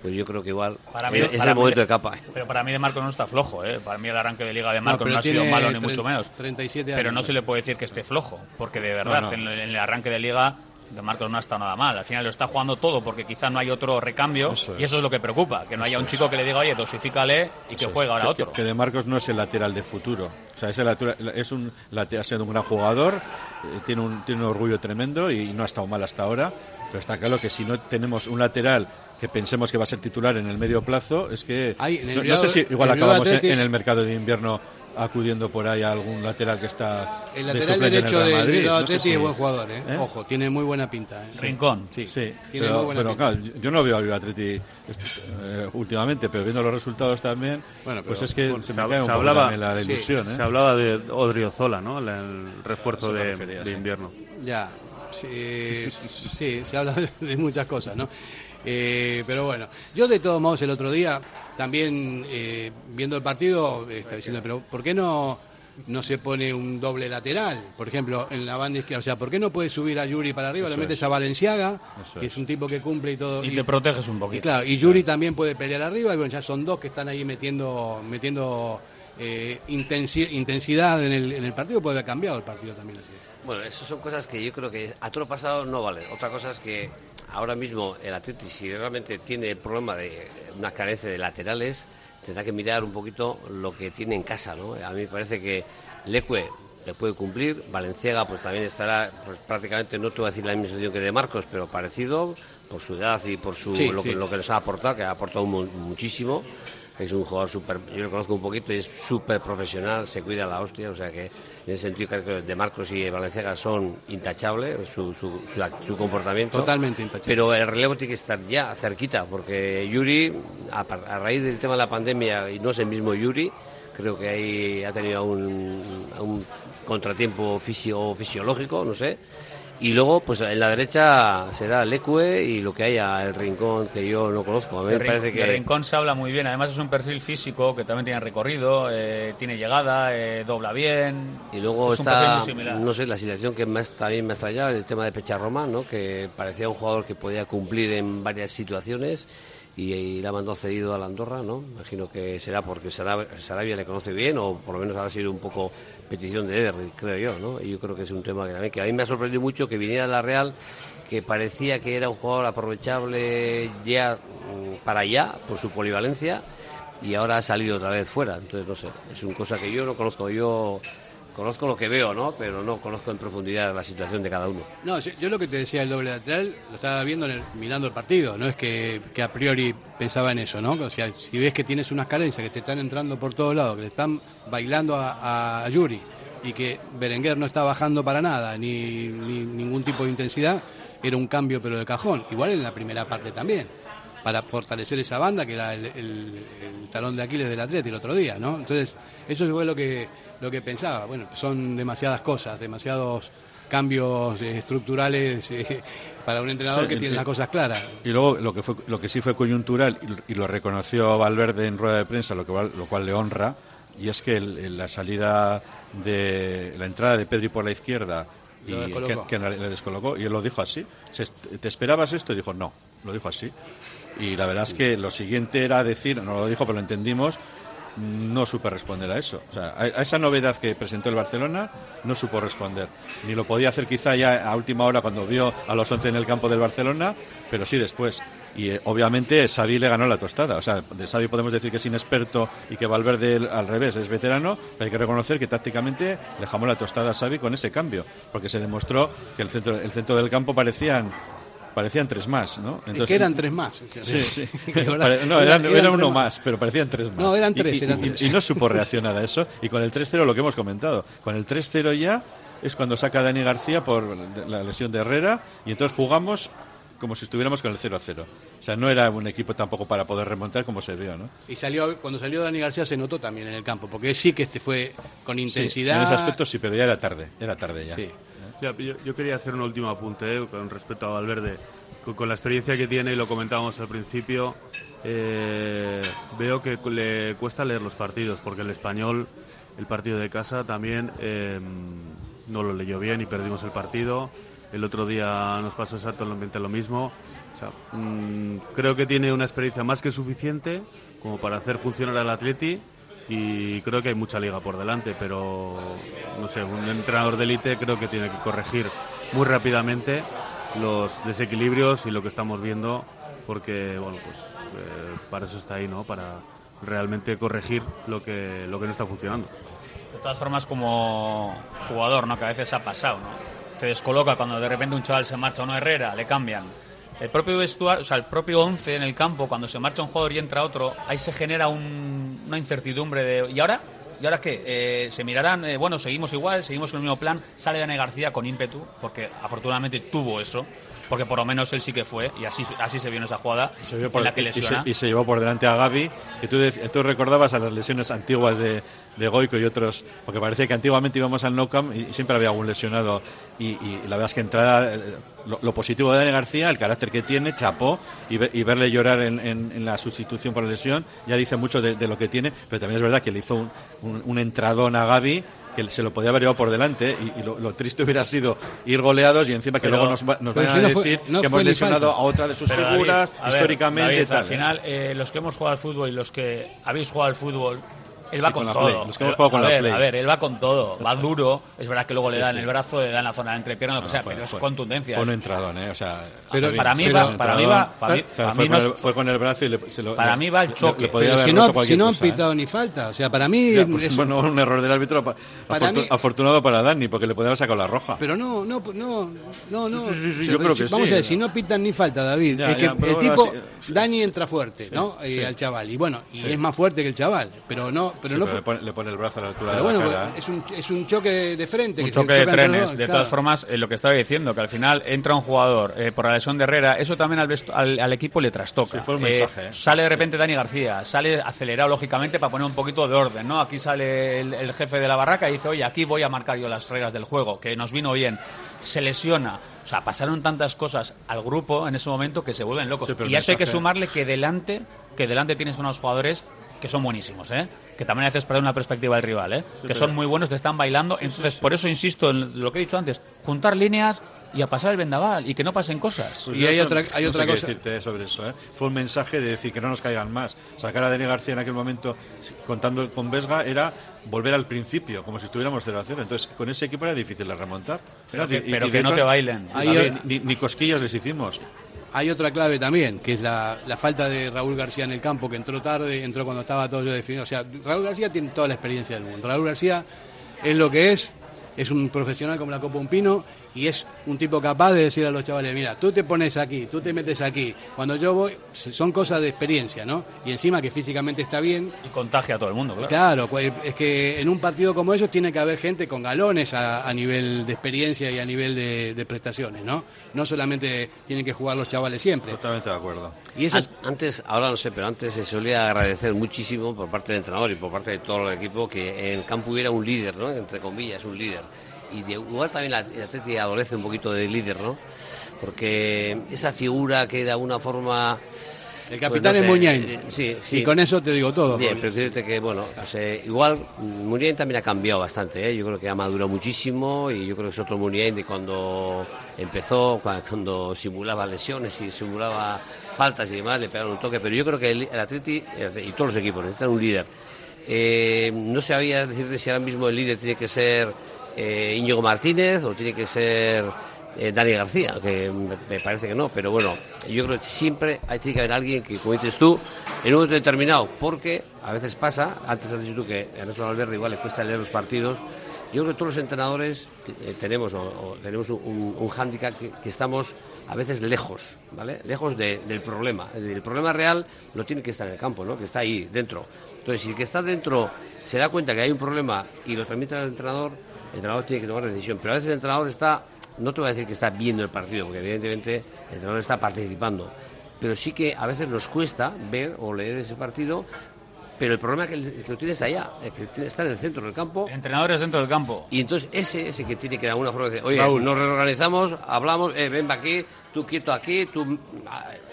pues yo creo que igual Para mí- es para el mí- momento de Capa. Pero para mí de Marcos no está flojo, ¿eh? Para mí el arranque de Liga de Marcos pero no, ha sido malo ni mucho menos. 37 Pero años. no se le puede decir que esté flojo, porque de verdad No, no. En, el, en el arranque de Liga de Marcos no ha estado nada mal. Al final lo está jugando todo porque quizá no hay otro recambio Eso y eso es lo que preocupa, que no haya un chico que le diga, oye, dosifícale y que juegue ahora que, otro. que De Marcos no es el lateral de futuro. O sea, es, el lateral- es un lateral, ha sido un gran jugador, eh, tiene, un, tiene un orgullo tremendo y no ha estado mal hasta ahora. Pero está claro que si no tenemos un lateral que pensemos que va a ser titular en el medio plazo, es que. En no, sé si igual en acabamos en, en el mercado de invierno acudiendo por ahí a algún lateral que está. El de lateral en el derecho Real de Madrid. No sé si- es buen jugador, ¿eh? ¿Eh? Ojo, tiene muy buena pinta. ¿eh? Rincón. Sí, Sí, tiene pero, muy buena pero pinta. claro, yo no veo al est- eh, últimamente, pero viendo los resultados también, Bueno, pues es que Bueno, se se me cae un se poco hablaba- también la, ilusión. ¿eh? Se hablaba de Odriozola, ¿no? El, el refuerzo de, refería, de sí. invierno. Ya, sí, sí, se habla de muchas cosas, ¿no? Eh, pero bueno, yo de todos modos el otro día, también eh, viendo el partido, estaba diciendo, pero ¿por qué no, no se pone un doble lateral? Por ejemplo, en la banda izquierda, o sea, ¿por qué no puedes subir a Yuri para arriba, Eso lo metes es. a Valenciaga, Eso que es. es un tipo que cumple y todo? Y te proteges un y poquito. claro, y Yuri también puede pelear arriba, y bueno, ya son dos que están ahí metiendo, metiendo eh, intensi- intensidad en el, en el partido, puede haber cambiado el partido también así. Bueno, eso son cosas que yo creo que a todo lo pasado no vale. Otra cosa es que ahora mismo el Atleti, si realmente tiene el problema de una carencia de laterales, tendrá que mirar un poquito lo que tiene en casa, ¿no? A mí me parece que Leque le puede cumplir, Valenciaga pues también estará pues prácticamente, no te voy a decir la misma situación que de Marcos, pero parecido por su edad y por su Sí, lo, sí. Que, lo que nos ha aportado, que ha aportado mu- muchísimo. Es un jugador súper, yo lo conozco un poquito y es súper profesional, se cuida la hostia, o sea que en ese sentido que de Marcos y Valenciaga son intachables, su, su, su, comportamiento. Totalmente intachable. Pero el relevo tiene que estar ya cerquita, porque Yuri, a raíz del tema de la pandemia, y no es el mismo Yuri, creo que ahí ha tenido un, un contratiempo fisio, fisiológico, no sé. Y luego, pues en la derecha será Lecue y lo que haya, el rincón que yo no conozco. A mí me parece que. Rincón se habla muy bien. Además es un perfil físico que también tiene recorrido, eh, tiene llegada, eh, dobla bien. Y luego es está, no sé, la situación que más también me ha extrañado, el tema de Pecharroma, ¿no? que parecía un jugador que podía cumplir en varias situaciones y, y la mandó cedido a la Andorra, ¿no? Imagino que será porque Sarabia, Sarabia le conoce bien o por lo menos ha sido un poco petición de Eder, creo yo, ¿no? Y yo creo que es un tema que a mí, me ha sorprendido mucho que viniera a la Real, que parecía que era un jugador aprovechable ya mm, para allá por su polivalencia y ahora ha salido otra vez fuera. Entonces, no sé, es una cosa que yo no conozco. Yo conozco lo que veo, ¿no? Pero no conozco en profundidad la situación de cada uno. No, yo, lo que te decía el doble lateral lo estaba viendo en el- mirando el partido, no es que, a priori pensaba en eso, ¿no? O sea, si ves que tienes unas carencias que te están entrando por todos lados, que le están bailando a, a Yuri y que Berenguer no está bajando para nada, ni, ni ningún tipo de intensidad, era un cambio pero de cajón. Igual en la primera parte también, para fortalecer esa banda que era el talón de Aquiles del Atleti el otro día, ¿no? Entonces, eso fue lo que, lo que pensaba. Bueno, son demasiadas cosas, demasiados cambios eh, estructurales eh, para un entrenador Sí, que tiene las cosas claras. Y luego lo que fue, lo que sí fue coyuntural y, lo- y lo reconoció Valverde en rueda de prensa, lo que lo cual le honra, y es que el- la salida de la entrada de Pedri por la izquierda y que, que le descolocó y él lo dijo así. ¿Te esperabas esto? Y dijo no, lo dijo así. Y la verdad es que lo siguiente era decir, no lo dijo, pero lo entendimos, no supe responder a eso. O sea, a, esa novedad que presentó el Barcelona no supo responder. Ni lo podía hacer quizá ya a última hora cuando vio a los 11 en el campo del Barcelona, pero sí después. Y eh, obviamente Xavi le ganó la tostada. O sea, de Xavi podemos decir que es inexperto y que Valverde al revés es veterano, pero hay que reconocer que tácticamente dejamos la tostada a Xavi con ese cambio, porque se demostró que el centro, el centro del campo parecían parecían tres más, ¿no? Es que eran tres más. Sí, sí. No, eran- eran, eran era uno más, pero parecían tres más. No, eran tres, y, eran y- tres. y no supo reaccionar a eso. Y con el 3-0 lo que hemos comentado. Con el 3-0 ya es cuando saca a Dani García por la lesión de Herrera y entonces jugamos como si estuviéramos con el 0-0. O sea, no era un equipo tampoco para poder remontar como se vio, ¿no? Y salió, cuando salió Dani García se notó también en el campo, porque sí que este fue con Sí, intensidad. en ese aspecto sí, pero ya era tarde. Era tarde ya. Sí. Yo, quería hacer un último apunte eh, con respecto a Valverde. con, la experiencia que tiene, y lo comentábamos al principio, eh, veo que le cuesta leer los partidos, porque el español, el partido de casa también eh, no lo leyó bien y perdimos el partido. El otro día nos pasó exactamente lo mismo. Mm, creo que tiene una experiencia más que suficiente como para hacer funcionar al Atleti y creo que hay mucha liga por delante, pero no sé, un entrenador de élite creo que tiene que corregir muy rápidamente los desequilibrios y lo que estamos viendo, porque bueno, pues eh, para eso está ahí, ¿no? Para realmente corregir lo que lo que no está funcionando. De todas formas, como jugador, ¿no? Que a veces ha pasado, ¿no? Te descoloca cuando de repente un chaval se marcha a una Herrera, le cambian el propio vestuario, o sea, el propio 11 en el campo, cuando se marcha un jugador y entra otro, ahí se genera una incertidumbre de ¿y ahora? ¿Y ahora qué? Eh, se mirarán, eh, bueno, seguimos igual, seguimos con el mismo plan, sale Dani García con ímpetu, porque afortunadamente tuvo eso, porque por lo menos él sí que fue, y así, así se vio en esa jugada por, en la que lesiona. Y se, llevó por delante a Gaby, que tú, tú recordabas a las lesiones antiguas de, de Goico y otros, porque parece que antiguamente íbamos al no y siempre había algún lesionado y, la verdad es que entrada, eh, lo, positivo de Dani García, el carácter que tiene, chapó y, verle llorar en, la sustitución por la lesión, ya dice mucho de, lo que tiene, pero también es verdad que le hizo un, un, entradón a Gaby que se lo podía haber llevado por delante y, lo, triste hubiera sido ir goleados y encima que luego nos, nos van a decir que hemos lesionado a otra de sus figuras históricamente. al final, eh, los que hemos jugado al fútbol y los que habéis jugado al fútbol él va con, todo. a, ver, a ver, él va con todo. Va duro. Es verdad que luego le da en el brazo, le da en la zona de entrepierna, lo que sea, pero es contundencia. Fue un entradón, ¿eh? O sea, pero para mí, va, para mí va. fue, con el, brazo y le, se lo. Para mí va el choque. pero si no, si no han pitado ¿eh? ni falta. O sea, para mí. Pues, bueno, un error del árbitro. Para afortunado para Dani, porque le podía haber sacado la roja. Pero no, no, no. No, no. yo creo que Vamos a ver, si no pitan ni falta, David. Es que el tipo. Dani entra fuerte, ¿no? Al chaval. Y bueno, y es más fuerte que el chaval. Pero no. Pero no pone el brazo a la altura de bueno, la cara. Es, un, es un choque de frente. Un choque de trenes. de todas formas, eh, lo que estaba diciendo, que al final entra un jugador eh, por la lesión de Herrera, eso también al, al, equipo le trastoca. fue un mensaje, eh, sale de repente Dani García, sale acelerado lógicamente para poner un poquito de orden, ¿no? Aquí sale el, jefe de la barraca y dice, oye, aquí voy a marcar yo las reglas del juego, que nos vino bien. Se lesiona. O sea, pasaron tantas cosas al grupo en ese momento que se vuelven locos. y a eso hay que sumarle que delante, que delante tienes unos jugadores que son buenísimos, ¿eh? Que también haces perder una perspectiva del rival, ¿eh? que son muy buenos, te están bailando. Entonces, por eso insisto en lo que he dicho antes, juntar líneas y a pasar el vendaval y que no pasen cosas. Pues y hay otra, hay otra cosa. decirte sobre eso. ¿eh? Fue un mensaje de decir que no nos caigan más. Sacar a Dani García en aquel momento, contando con Vesga, era volver al principio, como si estuviéramos 0 a 0. Entonces, con ese equipo era difícil de remontar. pero que, no te bailen. ni cosquillas les hicimos hay otra clave también, que es la, falta de Raúl García en el campo, que entró tarde, entró cuando estaba todo yo definido. O sea, Raúl García tiene toda la experiencia del mundo. Raúl García es lo que es, es un profesional como la Copa Un y es un tipo capaz de decir a los chavales, mira, tú te pones aquí, tú te metes aquí. Cuando yo voy, son cosas de experiencia, ¿no? Y encima que físicamente está bien. Y contagia a todo el mundo, claro. Claro, pues, es que en un partido como ellos tiene que haber gente con galones a, nivel de experiencia y a nivel de, prestaciones, ¿no? No solamente tienen que jugar los chavales siempre. Totalmente de acuerdo. Y Antes, ahora no sé, pero antes se solía agradecer muchísimo por parte del entrenador y por parte de todo el equipo que en el campo hubiera un líder, ¿no? Entre comillas, un líder y de, igual también la, el Atleti adolece un poquito de líder, ¿no? Porque esa figura que de alguna forma... El capitán es Muñain. Eh, sí, sí. Y con eso te digo todo. Bien, pero decirte que, bueno, pues, eh, igual Muñain también ha cambiado bastante, ¿eh? Yo creo que ha madurado muchísimo y yo creo que es otro Muñain de cuando empezó, cuando, simulaba lesiones y simulaba faltas y demás, le pegaron un toque. Pero yo creo que el, el Atleti y todos los equipos necesitan un líder. no sabía decirte si ahora mismo el líder tiene que ser eh, Íñigo Martínez o tiene que ser eh, Dani García, que me parece que no, pero bueno, yo creo que siempre hay que haber alguien que, como dices tú, en un momento determinado, porque a veces pasa, antes has dicho tú que a nuestro Valverde igual le cuesta leer los partidos, yo creo que todos los entrenadores eh, tenemos, o, tenemos un, un hándicap que, estamos a veces lejos, ¿vale? Lejos del problema. El problema real no tiene que estar en el campo, ¿no? Que está ahí, dentro. Entonces, si el que está dentro se da cuenta que hay un problema y lo transmite al entrenador, el entrenador tiene que tomar la decisión. Pero a veces el entrenador está, no te voy a decir que está viendo el partido, porque evidentemente el entrenador está participando, pero sí que a veces nos cuesta ver o leer ese partido pero el problema es que, el, que lo tienes allá, el que está en el centro del campo. Entrenadores dentro del campo. Y entonces ese es el que tiene que de alguna forma decir, oye, nos reorganizamos, hablamos, eh, ven aquí, tú quieto aquí, tú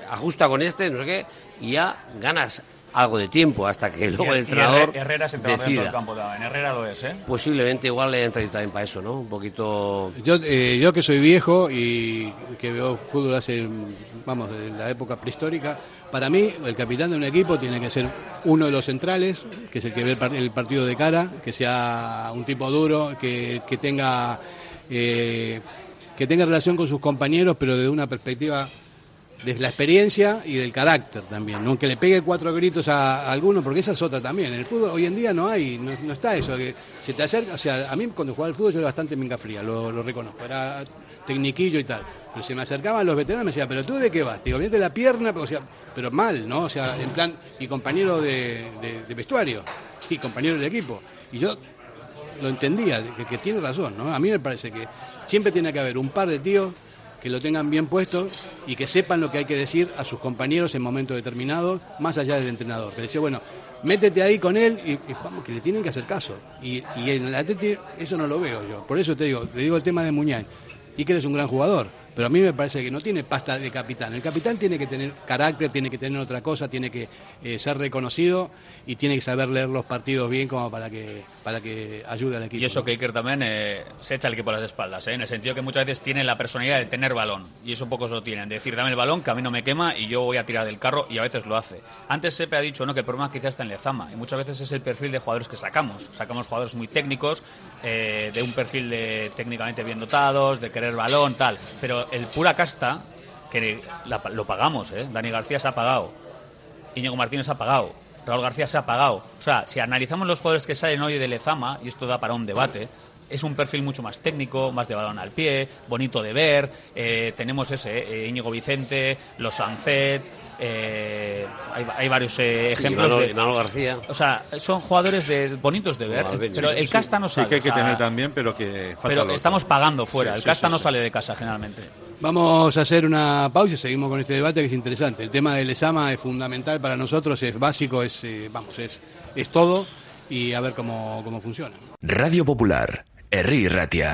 ajusta con este, no sé qué, y ya ganas algo de tiempo hasta que luego el entrenador Herrera se dentro del campo también. Herrera lo es, ¿eh? Posiblemente igual le entra también para eso, ¿no? Un poquito... Yo, eh, yo que soy viejo y que veo fútbol hace, vamos, de la época prehistórica, para mí el capitán de un equipo tiene que ser uno de los centrales, que es el que ve el partido de cara, que sea un tipo duro, que, que tenga... Eh, que tenga relación con sus compañeros, pero desde una perspectiva de la experiencia y del carácter también, ¿no? Que le pegue cuatro gritos a, alguno, porque esa es otra también. En el fútbol hoy en día no hay, no, está eso, que se te acerca, o sea, a mí cuando jugaba al fútbol yo era bastante minga fría, lo, reconozco, era tecniquillo y tal. Pero se me acercaban los veteranos y me decían, pero tú de qué vas, digo, de la pierna, pero, mal, ¿no? O sea, en plan, y compañero de, vestuario, y compañero de equipo. Y yo lo entendía, que, que tiene razón, ¿no? A mí me parece que siempre tiene que haber un par de tíos que lo tengan bien puesto y que sepan lo que hay que decir a sus compañeros en momentos determinados, más allá del entrenador. Que decía, bueno, métete ahí con él y, vamos, que le tienen que hacer caso. Y, en el Atleti eso no lo veo yo. Por eso te digo, te digo el tema de Muñán. Y que eres un gran jugador pero a mí me parece que no tiene pasta de capitán. El capitán tiene que tener carácter, tiene que tener otra cosa, tiene que eh, ser reconocido y tiene que saber leer los partidos bien como para que para que ayude al equipo. Y eso que Iker también eh, se echa el equipo a las espaldas, ¿eh? en el sentido que muchas veces tiene la personalidad de tener balón y eso pocos lo tienen, de decir dame el balón que a mí no me quema y yo voy a tirar del carro y a veces lo hace. Antes Sepe ha dicho ¿no? que el problema quizás está en Lezama y muchas veces es el perfil de jugadores que sacamos. Sacamos jugadores muy técnicos, de un perfil de técnicamente bien dotados, de querer balón, tal, pero el pura casta que lo pagamos, ¿eh? Dani García se ha pagado, Íñigo Martínez se ha pagado, Raúl García se ha pagado. O sea, si analizamos los jugadores que salen hoy de Lezama, y esto da para un debate, es un perfil mucho más técnico, más de balón al pie, bonito de ver. Eh, tenemos ese, eh, Íñigo Vicente, los Sancet. Eh, hay, varios ejemplos. de, García. O sea, son jugadores de, bonitos de ver, pero el casta no sale. Sí, que hay que tener también, pero que Pero estamos pagando fuera. el casta no sale de casa generalmente. Vamos a hacer una pausa y seguimos con este debate que es interesante. El tema del ESAMA es fundamental para nosotros, es básico, es, vamos, es, es todo y a ver cómo, cómo funciona. Radio Popular, herri irratia.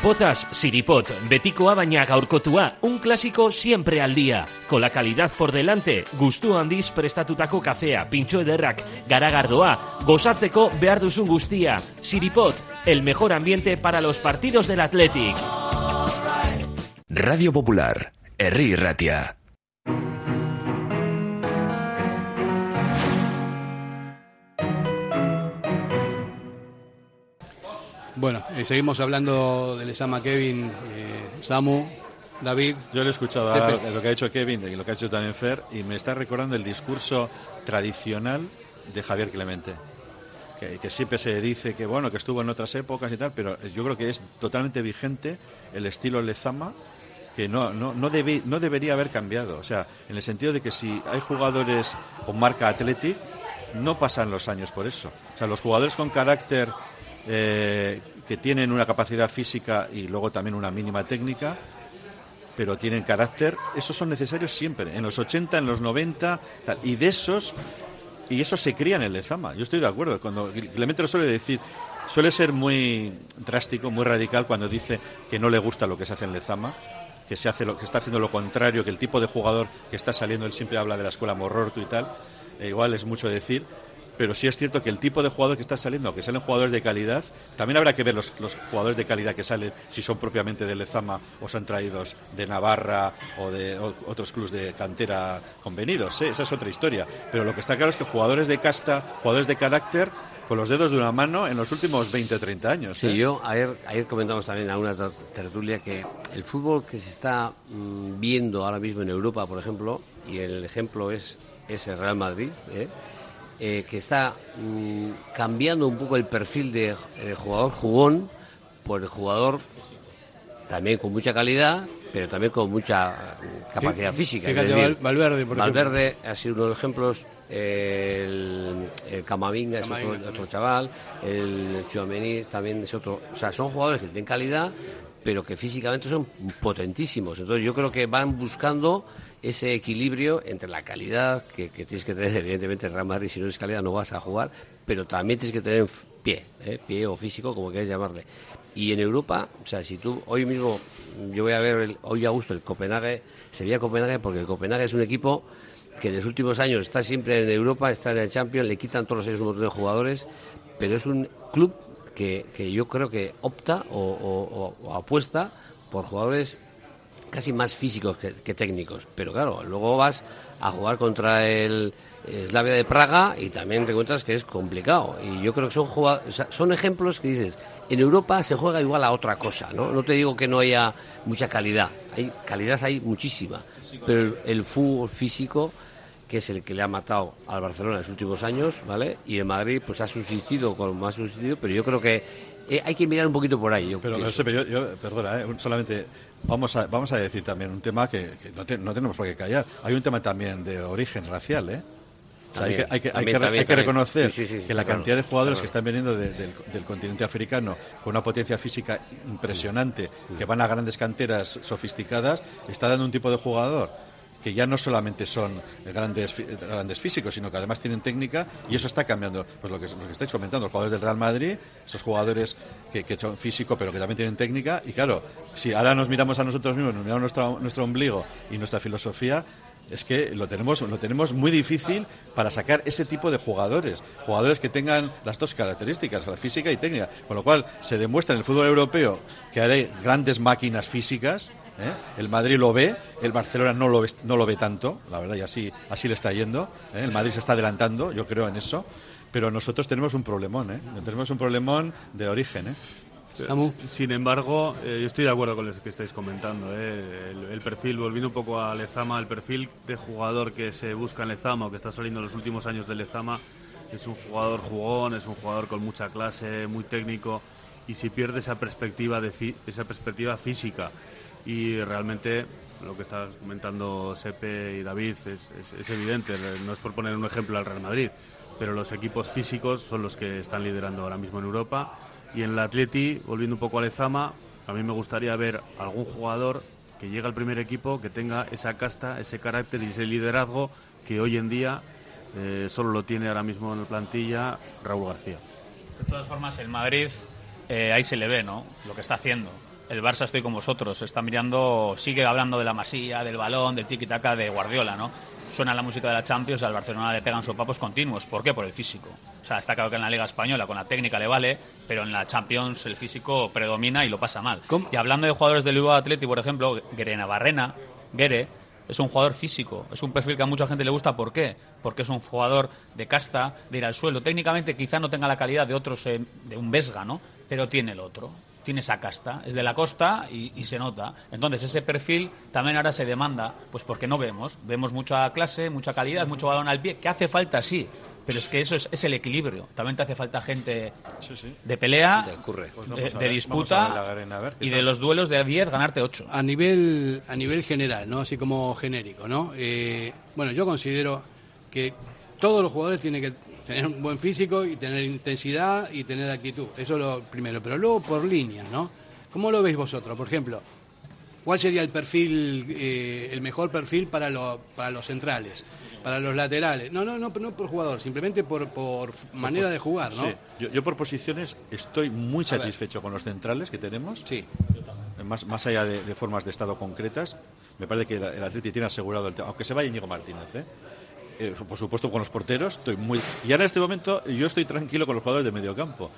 Pozas, Siripot, Betikoa baina gaurkotua, un clásico siempre al día. Con la calidad por delante, gustu handiz prestatutako kafea, pintxo ederrak, garagardoa, gozatzeko behar duzun guztia. Siripot, el mejor ambiente para los partidos del Athletic. Radio Popular, Herri Ratia. Bueno, eh, seguimos hablando del Esama Kevin, eh, Samu, David. Yo le he escuchado lo que ha hecho Kevin y lo que ha hecho también Fer y me está recordando el discurso tradicional de Javier Clemente. que, siempre se dice que bueno que estuvo en otras épocas y tal, pero yo creo que es totalmente vigente el estilo Lezama que no, no, no, debe, no debería haber cambiado. O sea, en el sentido de que si hay jugadores con marca Athletic, no pasan los años por eso. O sea, los jugadores con carácter eh, que tienen una capacidad física y luego también una mínima técnica, pero tienen carácter, esos son necesarios siempre, en los 80, en los 90, y de esos, y eso se cría en el Lezama. Yo estoy de acuerdo. Cuando Clemente lo suele decir, suele ser muy drástico, muy radical cuando dice que no le gusta lo que se hace en Lezama que se hace lo que está haciendo lo contrario, que el tipo de jugador que está saliendo, él siempre habla de la escuela Morrorto y tal, e igual es mucho decir, pero sí es cierto que el tipo de jugador que está saliendo, que salen jugadores de calidad, también habrá que ver los, jugadores de calidad que salen, si son propiamente de Lezama o son traídos de Navarra o de otros clubes de cantera convenidos. ¿eh? Esa es otra historia. Pero lo que está claro es que jugadores de casta, jugadores de carácter, con los dedos de una mano en los últimos 20 o 30 años. Sí, ¿eh? yo ayer, ayer comentamos también a una tertulia que el fútbol que se está mm, viendo ahora mismo en Europa, por ejemplo, y el ejemplo es, es el Real Madrid, ¿eh? Eh, que está mm, cambiando un poco el perfil de jugador jugón por el jugador también con mucha calidad, pero también con mucha capacidad física. Fíjate, Valverde, por Valverde ha sido uno de los ejemplos el, el Camavinga es otro, chaval, el Chuamení también es otro. O sea, son jugadores que tienen calidad, pero que físicamente son potentísimos. Entonces yo creo que van buscando ese equilibrio entre la calidad que, tienes que tener, evidentemente, Real Madrid, si no es calidad no vas a jugar, pero también tienes que tener pie, ¿eh? pie o físico, como quieras llamarle. Y en Europa, o sea, si tú hoy mismo, yo voy a ver el, hoy a gusto el Copenhague, Sevilla-Copenhague, porque el Copenhague es un equipo que en los últimos años está siempre en Europa, está en el Champions, le quitan todos los años un montón de jugadores, pero es un club que yo creo que opta o, apuesta por jugadores casi más físicos que, técnicos. Pero claro, luego vas a jugar contra el Slavia de Praga y también te encuentras que es complicado. Y yo creo que son, son ejemplos que dices, en Europa se juega igual a otra cosa, ¿no? No te digo que no haya mucha calidad, hay calidad hay muchísima, pero el fútbol físico que es el que le ha matado al Barcelona en los últimos años, ¿vale? Y el Madrid pues ha subsistido con más subsistido, pero yo creo que eh, hay que mirar un poquito por ahí. Yo pero, yo, perdona, eh, solamente vamos a, vamos a decir también un tema que, no, tenemos por qué callar. Hay un tema también de origen racial, ¿eh? hay, que, hay, que, hay, que, reconocer que la cantidad de jugadores que están viniendo del, continente africano con una potencia física impresionante, que van a grandes canteras sofisticadas, está dando un tipo de jugador que ya no solamente son grandes, grandes físicos, sino que además tienen técnica y eso está cambiando. Pues lo que, lo que estáis comentando, los jugadores del Real Madrid, esos jugadores que, que son físicos pero que también tienen técnica, y claro, si ahora nos miramos a nosotros mismos, nos miramos nuestro, nuestro ombligo y nuestra filosofía, es que lo tenemos, lo tenemos muy difícil para sacar ese tipo de jugadores, jugadores que tengan las dos características, la física y técnica, con lo cual se demuestra en el fútbol europeo que hay grandes máquinas físicas, ¿eh? el Madrid lo ve, el Barcelona no lo ve, no lo ve tanto, la verdad, y así, así le está yendo, ¿eh? el Madrid se está adelantando, yo creo en eso, pero nosotros tenemos un problemón, ¿eh? tenemos un problemón de origen. ¿eh? Sin embargo, eh, yo estoy de acuerdo con lo que estáis comentando. Eh. El, perfil, volviendo un poco a Lezama, el perfil de jugador que se busca en Lezama o que está saliendo en los últimos años de Lezama es un jugador jugón, es un jugador con mucha clase, muy técnico y si pierde esa perspectiva de esa perspectiva física y realmente lo que está comentando Sepe y David es, es, evidente, no es por poner un ejemplo al Real Madrid, pero los equipos físicos son los que están liderando ahora mismo en Europa y en el Atleti, volviendo un poco a Lezama, a mí me gustaría ver algún jugador que llegue al primer equipo, que tenga esa casta, ese carácter y ese liderazgo que hoy en día eh, solo lo tiene ahora mismo en la plantilla Raúl García. De todas formas, el Madrid, eh, ahí se le ve, ¿no? Lo que está haciendo. El Barça estoy con vosotros, está mirando, sigue hablando de la masía, del balón, del tiki-taka de Guardiola, ¿no? suena la música de la Champions, al Barcelona le pegan sopapos continuos. ¿Por qué? Por el físico. O sea, está claro que en la Liga Española con la técnica le vale, pero en la Champions el físico predomina y lo pasa mal. Y hablando de jugadores del Bilbao Atleti, por ejemplo, Gerena Barrena, Gere, es un jugador físico, es un perfil que a mucha gente le gusta. ¿Por qué? Porque es un jugador de casta, de ir al suelo. Técnicamente quizá no tenga la calidad de otros, eh, de un Vesga, ¿no? Pero tiene el otro tiene esa casta, es de la costa y, se nota. Entonces ese perfil también ahora se demanda, pues porque no vemos, vemos mucha clase, mucha calidad, mucho balón al pie, que hace falta sí, Pero es que eso es, es el equilibrio. También te hace falta gente de pelea. Pues de, ver, disputa arena, ver y tal. de los duelos de 10 ganarte 8. A nivel, a nivel general, ¿no? Así como genérico, ¿no? Eh, bueno, yo considero que todos los jugadores tienen que tener un buen físico y tener intensidad y tener actitud. Eso es lo primero. Pero luego por líneas, ¿no? ¿Cómo lo veis vosotros? Por ejemplo, ¿cuál sería el perfil, eh, el mejor perfil para, lo- para los centrales? Para los laterales. No, no, no, no por jugador, simplemente por, por manera de jugar, ¿no? Sí, yo, yo por posiciones estoy muy satisfecho con los centrales que tenemos. Sí. Más, más allá de, de formas de estado concretas, me parece que el, el Atleti tiene asegurado el tema, aunque se vaya Íñigo Martínez, ¿eh? Eh, por supuesto con los porteros estoy muy y ahora en este momento yo estoy tranquilo con los jugadores de medio campo.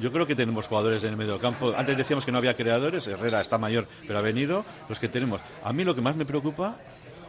Yo creo que tenemos jugadores en el medio campo. Antes decíamos que no había creadores Herrera está mayor pero ha venido los que tenemos. A mí lo que más me preocupa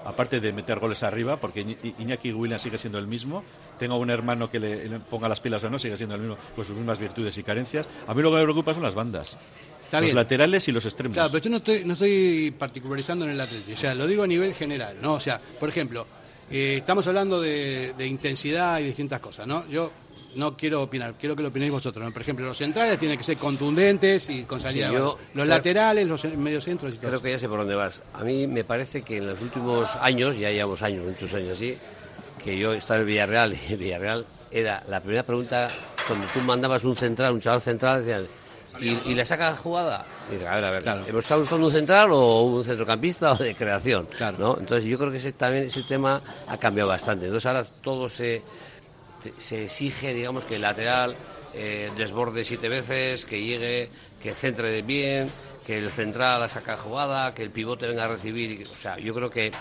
aparte de meter goles arriba porque Iñ- Iñaki Williams sigue siendo el mismo tengo un hermano que le, le ponga las pilas o no sigue siendo el mismo con sus mismas virtudes y carencias. A mí lo que me preocupa son las bandas Está los bien. laterales y los extremos. Claro, pero yo no estoy, no estoy particularizando en el Atlético, o sea, lo digo a nivel general, ¿no? O sea, por ejemplo, eh, estamos hablando de, de intensidad y distintas cosas, ¿no? Yo no quiero opinar, quiero que lo opinéis vosotros, ¿no? Por ejemplo, los centrales tienen que ser contundentes y con salida Sí, yo-. Los laterales, los mediocentros y todo. Creo que ya sé por dónde vas. A mí me parece que en los últimos años, ya llevamos años, muchos años así, que yo estaba en Villarreal y en Villarreal era la primera pregunta cuando tú mandabas un central, un chaval central, decían, ¿y, y le saca la jugada? Y dices, a ver, a ver, ¿hemos estado buscando un central o un centrocampista o de creación? ¿no? Entonces yo creo que ese, también ese tema ha cambiado bastante. Entonces ahora todo se, se exige, digamos, que el lateral eh, desborde siete veces, que llegue, que centre bien, que el central la saca jugada, que el pivote venga a recibir. o sea, yo creo que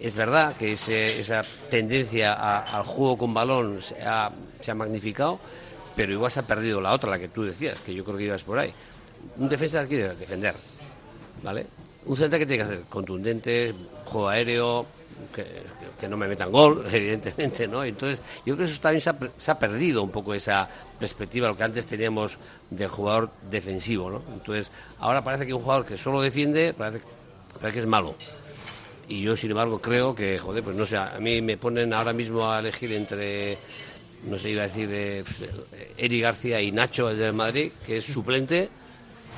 es verdad que ese- esa tendencia a- al juego con balón se ha, se ha magnificado, pero igual se ha perdido la otra, la que tú decías, que yo creo que ibas por ahí. Un defensa quiere defender, ¿vale? Un central que tiene que hacer contundente, juego aéreo, que, no me metan gol, evidentemente, ¿no? Entonces, yo creo que eso también se ha, per- se ha perdido un poco esa perspectiva, lo que antes teníamos del jugador defensivo, ¿no? Entonces, ahora parece que un jugador que solo defiende, parece, parece que es malo. Y yo, sin embargo, creo que, joder, pues no sé, a mí me ponen ahora mismo a elegir entre, no sé, iba a decir, eh, Eric García y Nacho, el del Madrid, que es suplente,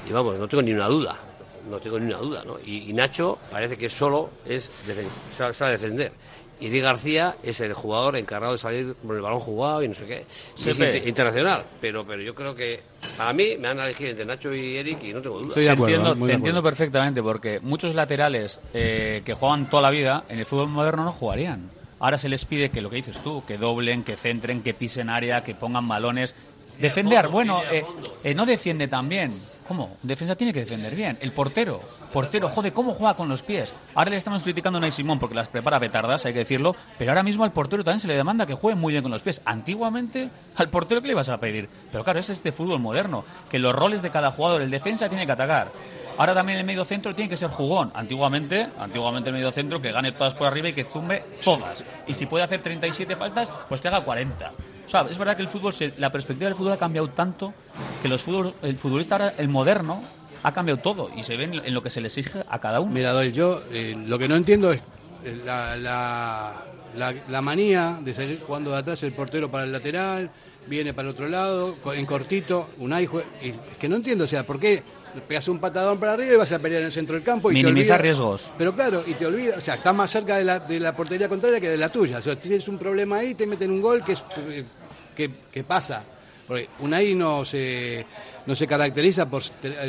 y vamos, no tengo ni una duda, no tengo ni una duda, ¿no? Y, y Nacho parece que solo es sabe, sabe defender. Y Eric García es el jugador encargado de salir con el balón jugado y no sé qué. Y es inter- internacional, pero, pero yo creo que para mí me van a elegir entre Nacho y Eric y no tengo duda. Te entiendo, te entiendo perfectamente, porque muchos laterales eh, que juegan toda la vida en el fútbol moderno no jugarían. Ahora se les pide que lo que dices tú, que doblen, que centren, que pisen área, que pongan balones. Defender, bueno, eh, eh, no defiende tan bien. ¿Cómo? Defensa tiene que defender bien. El portero, portero, joder, ¿cómo juega con los pies? Ahora le estamos criticando a Nay Simón porque las prepara petardas, hay que decirlo, pero ahora mismo al portero también se le demanda que juegue muy bien con los pies. Antiguamente, al portero, ¿qué le ibas a pedir? Pero claro, es este fútbol moderno, que los roles de cada jugador, el defensa tiene que atacar. Ahora también el medio centro tiene que ser jugón. Antiguamente, antiguamente el medio centro que gane todas por arriba y que zumbe todas. Y si puede hacer 37 faltas, pues que haga 40. O sea, es verdad que el fútbol, se- la perspectiva del fútbol ha cambiado tanto que el futbolista ahora, el moderno, ha cambiado todo y se ve en, lo que se le exige a cada uno. Mira, Doy, yo eh, lo que no entiendo es eh, la, la, manía de salir jugando de atrás el portero para el lateral, viene para el otro lado, en cortito, un y Es que no entiendo, o sea, ¿por qué pegas un patadón para arriba y vas a pelear en el centro del campo? Y te Minimizar olvidas- riesgos. Pero claro, y te olvidas, o sea, estás más cerca de la, de la portería contraria que de la tuya. O sea, tienes un problema ahí, te meten un gol que, es, que, que pasa. Porque Unai no se, no se caracteriza por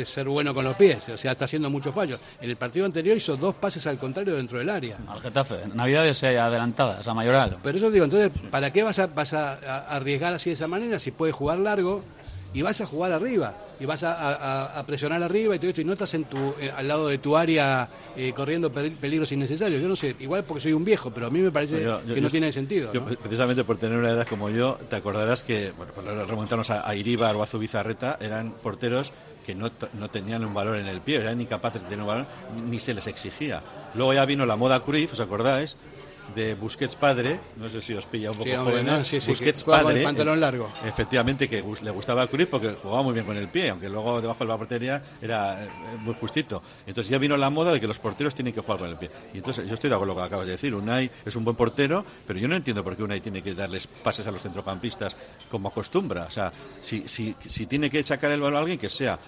ser bueno con los pies, o sea, está haciendo muchos fallos. En el partido anterior hizo dos pases al contrario dentro del área. Al Getafe, Navidades eh, adelantadas, a Mayoral. Pero eso digo, entonces, ¿para qué vas a, vas a arriesgar así de esa manera si puedes jugar largo y vas a jugar arriba? Y vas a, a- a presionar arriba y todo esto, y no estás en tu, eh, al lado de tu área eh, corriendo pe- peligros innecesarios. Yo no sé, igual porque soy un viejo, pero a mí me parece Yo- yo- que no yo- tiene sentido. yo, ¿no? precisamente por tener una edad como yo, te acordarás que, bueno, por remontarnos a, a Iríbar o a Zubizarreta, eran porteros que no, no tenían un valor en el pie, eran incapaces de tener un valor, ni se les exigía. Luego ya vino la moda Cruyff, ¿os acordáis? De Busquets padre, no sé si os pilla un poco Sí, hombre, joven, no, ¿eh? sí, sí, Busquets con el padre, pantalón eh, largo. efectivamente que le gustaba Cruyff porque jugaba muy bien con el pie, aunque luego debajo de la portería era eh, muy justito. Entonces ya vino la moda de que los porteros tienen que jugar con el pie. Y entonces yo estoy de acuerdo con lo que acabas de decir, Unai es un buen portero, pero yo no entiendo por qué Unai tiene que darles pases a los centrocampistas como acostumbra. O sea, si, si, si tiene que sacar el balón a alguien que sea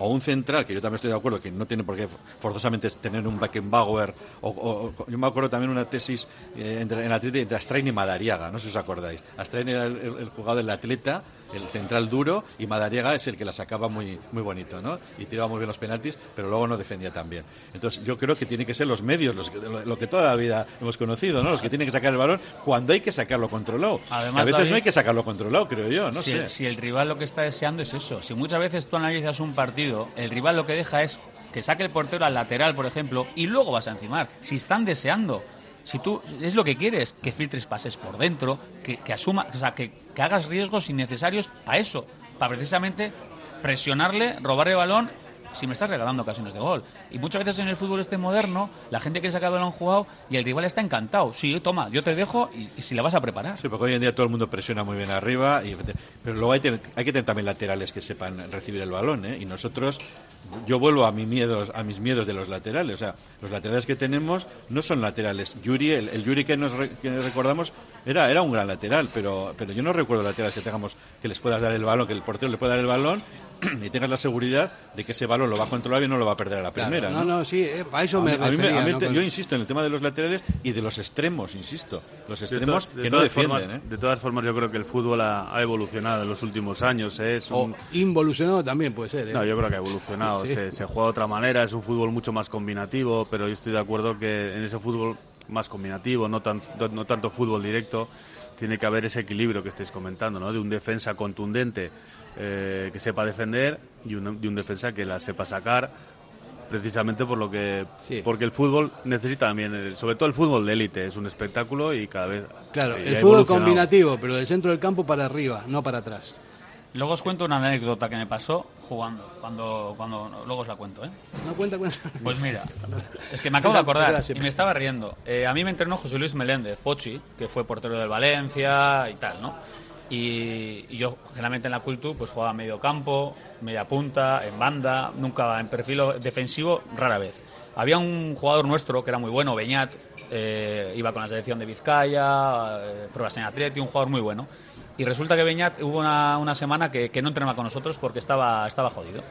o un central, que yo también estoy de acuerdo que no tiene por qué forzosamente tener un Beckenbauer, o, o- yo me acuerdo también una tesis eh, entre, en Atleti entre Astrain y Madariaga, no sé si os acordáis. Astrain era el, el- el jugador del atleta, el central duro, y Madariaga es el que la sacaba muy, muy bonito, ¿no? Y tiraba muy bien los penaltis, pero luego no defendía tan bien. Entonces yo creo que tienen que ser los medios, los lo, lo que toda la vida hemos conocido, ¿no? Los que tienen que sacar el balón cuando hay que sacarlo controlado. Además, a veces David, no hay que sacarlo controlado, creo yo, no si, sé. el, si el rival lo que está deseando es eso. Si muchas veces tú analizas un partido, el rival lo que deja es que saque el portero al lateral, por ejemplo, y luego vas a encimar. Si están deseando, si tú es lo que quieres, que filtres pases por dentro, que, que asuma, o sea, que, que hagas riesgos innecesarios para eso, para precisamente presionarle, robar el balón si me estás regalando ocasiones de gol. Y muchas veces en el fútbol este moderno, la gente quiere sacar el balón jugado y el rival está encantado. Sí, toma, yo te dejo y, si la vas a preparar. Sí, porque hoy en día todo el mundo presiona muy bien arriba, y, pero luego hay, que tener también laterales que sepan recibir el balón, ¿eh? Y nosotros, yo vuelvo a, mi miedos, a mis miedos de los laterales, o sea, los laterales que tenemos no son laterales. Yuri, el, el Yuri que nos, que nos recordamos era, era un gran lateral, pero, pero yo no recuerdo laterales que tengamos que les puedas dar el balón, que el portero le pueda dar el balón y tengas la seguridad de que ese balón lo va a controlar y no lo va a perder a la Claro, primera. no, no, sí, eh, a eso A me mí- refería, a mí ¿no? te- Con- Yo insisto en el tema de los laterales y de los extremos, insisto. Los De extremos to- de que no todas defienden. formas- ¿eh? De todas formas, yo creo que el fútbol ha, ha evolucionado en los últimos años. ¿eh? Es O un- involucionado también puede ser. ¿eh? No, yo creo que ha evolucionado. Sí. Se, se juega de otra manera, es un fútbol mucho más combinativo, pero yo estoy de acuerdo que en ese fútbol más combinativo, no, tan, no tanto fútbol directo, tiene que haber ese equilibrio que estáis comentando, ¿no? De un defensa contundente eh, que sepa defender y un, de un defensa que la sepa sacar precisamente por lo que porque el fútbol necesita también sobre todo el fútbol de élite es un espectáculo y cada vez Claro, eh, el fútbol combinativo, pero del centro del campo para arriba, no para atrás. Luego os cuento una anécdota que me pasó jugando. Cuando, cuando luego os la cuento, ¿eh? No cuenta, cuenta. Pues mira, es que me acabo de acordar y me estaba riendo. Eh, a mí me entrenó José Luis Meléndez, Pochi, que fue portero del Valencia y tal, ¿no? Y, yo, generalmente en la cultura, pues jugaba medio campo, media punta, en banda, nunca en perfil defensivo, rara vez. Había un jugador nuestro que era muy bueno, Beñat, eh, iba con la selección de Vizcaya, eh, pruebas en Atleti, un jugador muy bueno. Y resulta que Beñat hubo una, una semana que, que no entrenaba con nosotros porque estaba, estaba jodido,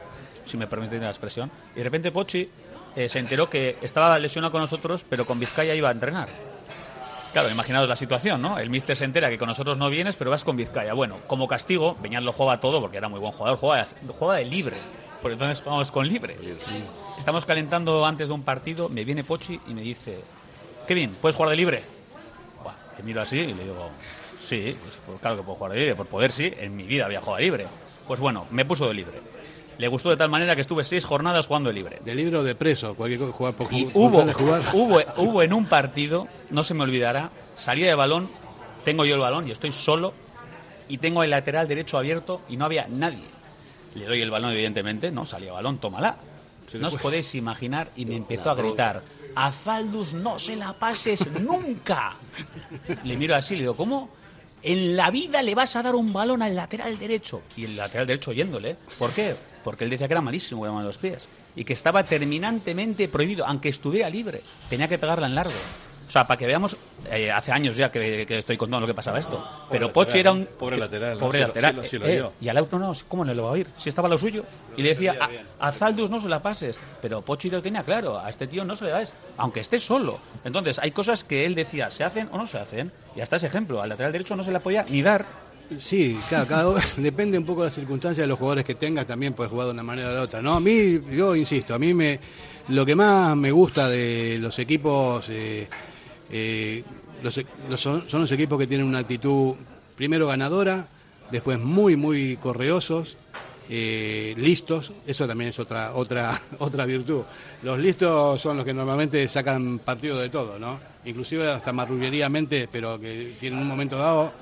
si me permiten la expresión. Y de repente Pochi eh, se enteró que estaba lesionado con nosotros, pero con Vizcaya iba a entrenar. Claro, imaginaos la situación, ¿no? El míster se entera que con nosotros no vienes, pero vas con Vizcaya. Bueno, como castigo, Beñat lo jugaba todo porque era muy buen jugador, jugaba, jugaba de libre. Por entonces jugamos con libre. Estamos calentando antes de un partido, me viene Pochi y me dice, qué bien, ¿puedes jugar de libre? Buah, que miro así y le digo, sí, pues, pues claro que puedo jugar de libre, por poder sí, en mi vida había jugado de libre. Pues bueno, me puso de libre. Le gustó de tal manera que estuve seis jornadas jugando de libre. De libre o de preso, cualquier cosa, jugar por Y hubo, de jugar. hubo, hubo en un partido, no se me olvidará, salida de balón, tengo yo el balón y estoy solo y tengo el lateral derecho abierto y no había nadie. Le doy el balón, evidentemente, no, salía balón, tómala. No os podéis imaginar y me empezó a gritar, a Faldus no se la pases nunca. Le miro así, le digo, ¿cómo? En la vida le vas a dar un balón al lateral derecho. Y el lateral derecho oyéndole. ¿Por qué? Porque él decía que era malísimo con los pies. Y que estaba terminantemente prohibido, aunque estuviera libre. Tenía que pegarla en largo. O sea, para que veamos, eh, hace años ya que, que estoy contando lo que pasaba esto. Pero Pochi era un... pobre que- lateral. Pobre lo- lateral. sí lo- sí lo Eh, y al auto no, ¿cómo no le va a oír? Si estaba lo suyo. Y le decía, a, a Zaldus no se la pases. Pero Pochi lo tenía claro, a este tío no se le das, aunque esté solo. Entonces, hay cosas que él decía, ¿se hacen o no se hacen? Y hasta ese ejemplo, al lateral derecho no se la podía ni dar. Sí, claro, cada depende un poco de las circunstancias de los jugadores que tengas, también puedes jugar de una manera o de otra. No, a mí, yo insisto, a mí me lo que más me gusta de los equipos eh, eh, e- son los equipos que tienen una actitud primero ganadora, después muy muy correosos, eh, listos, eso también es otra otra otra virtud. Los listos son los que normalmente sacan partido de todo, ¿no? Inclusive hasta marrulleriamente, pero que tienen un momento dado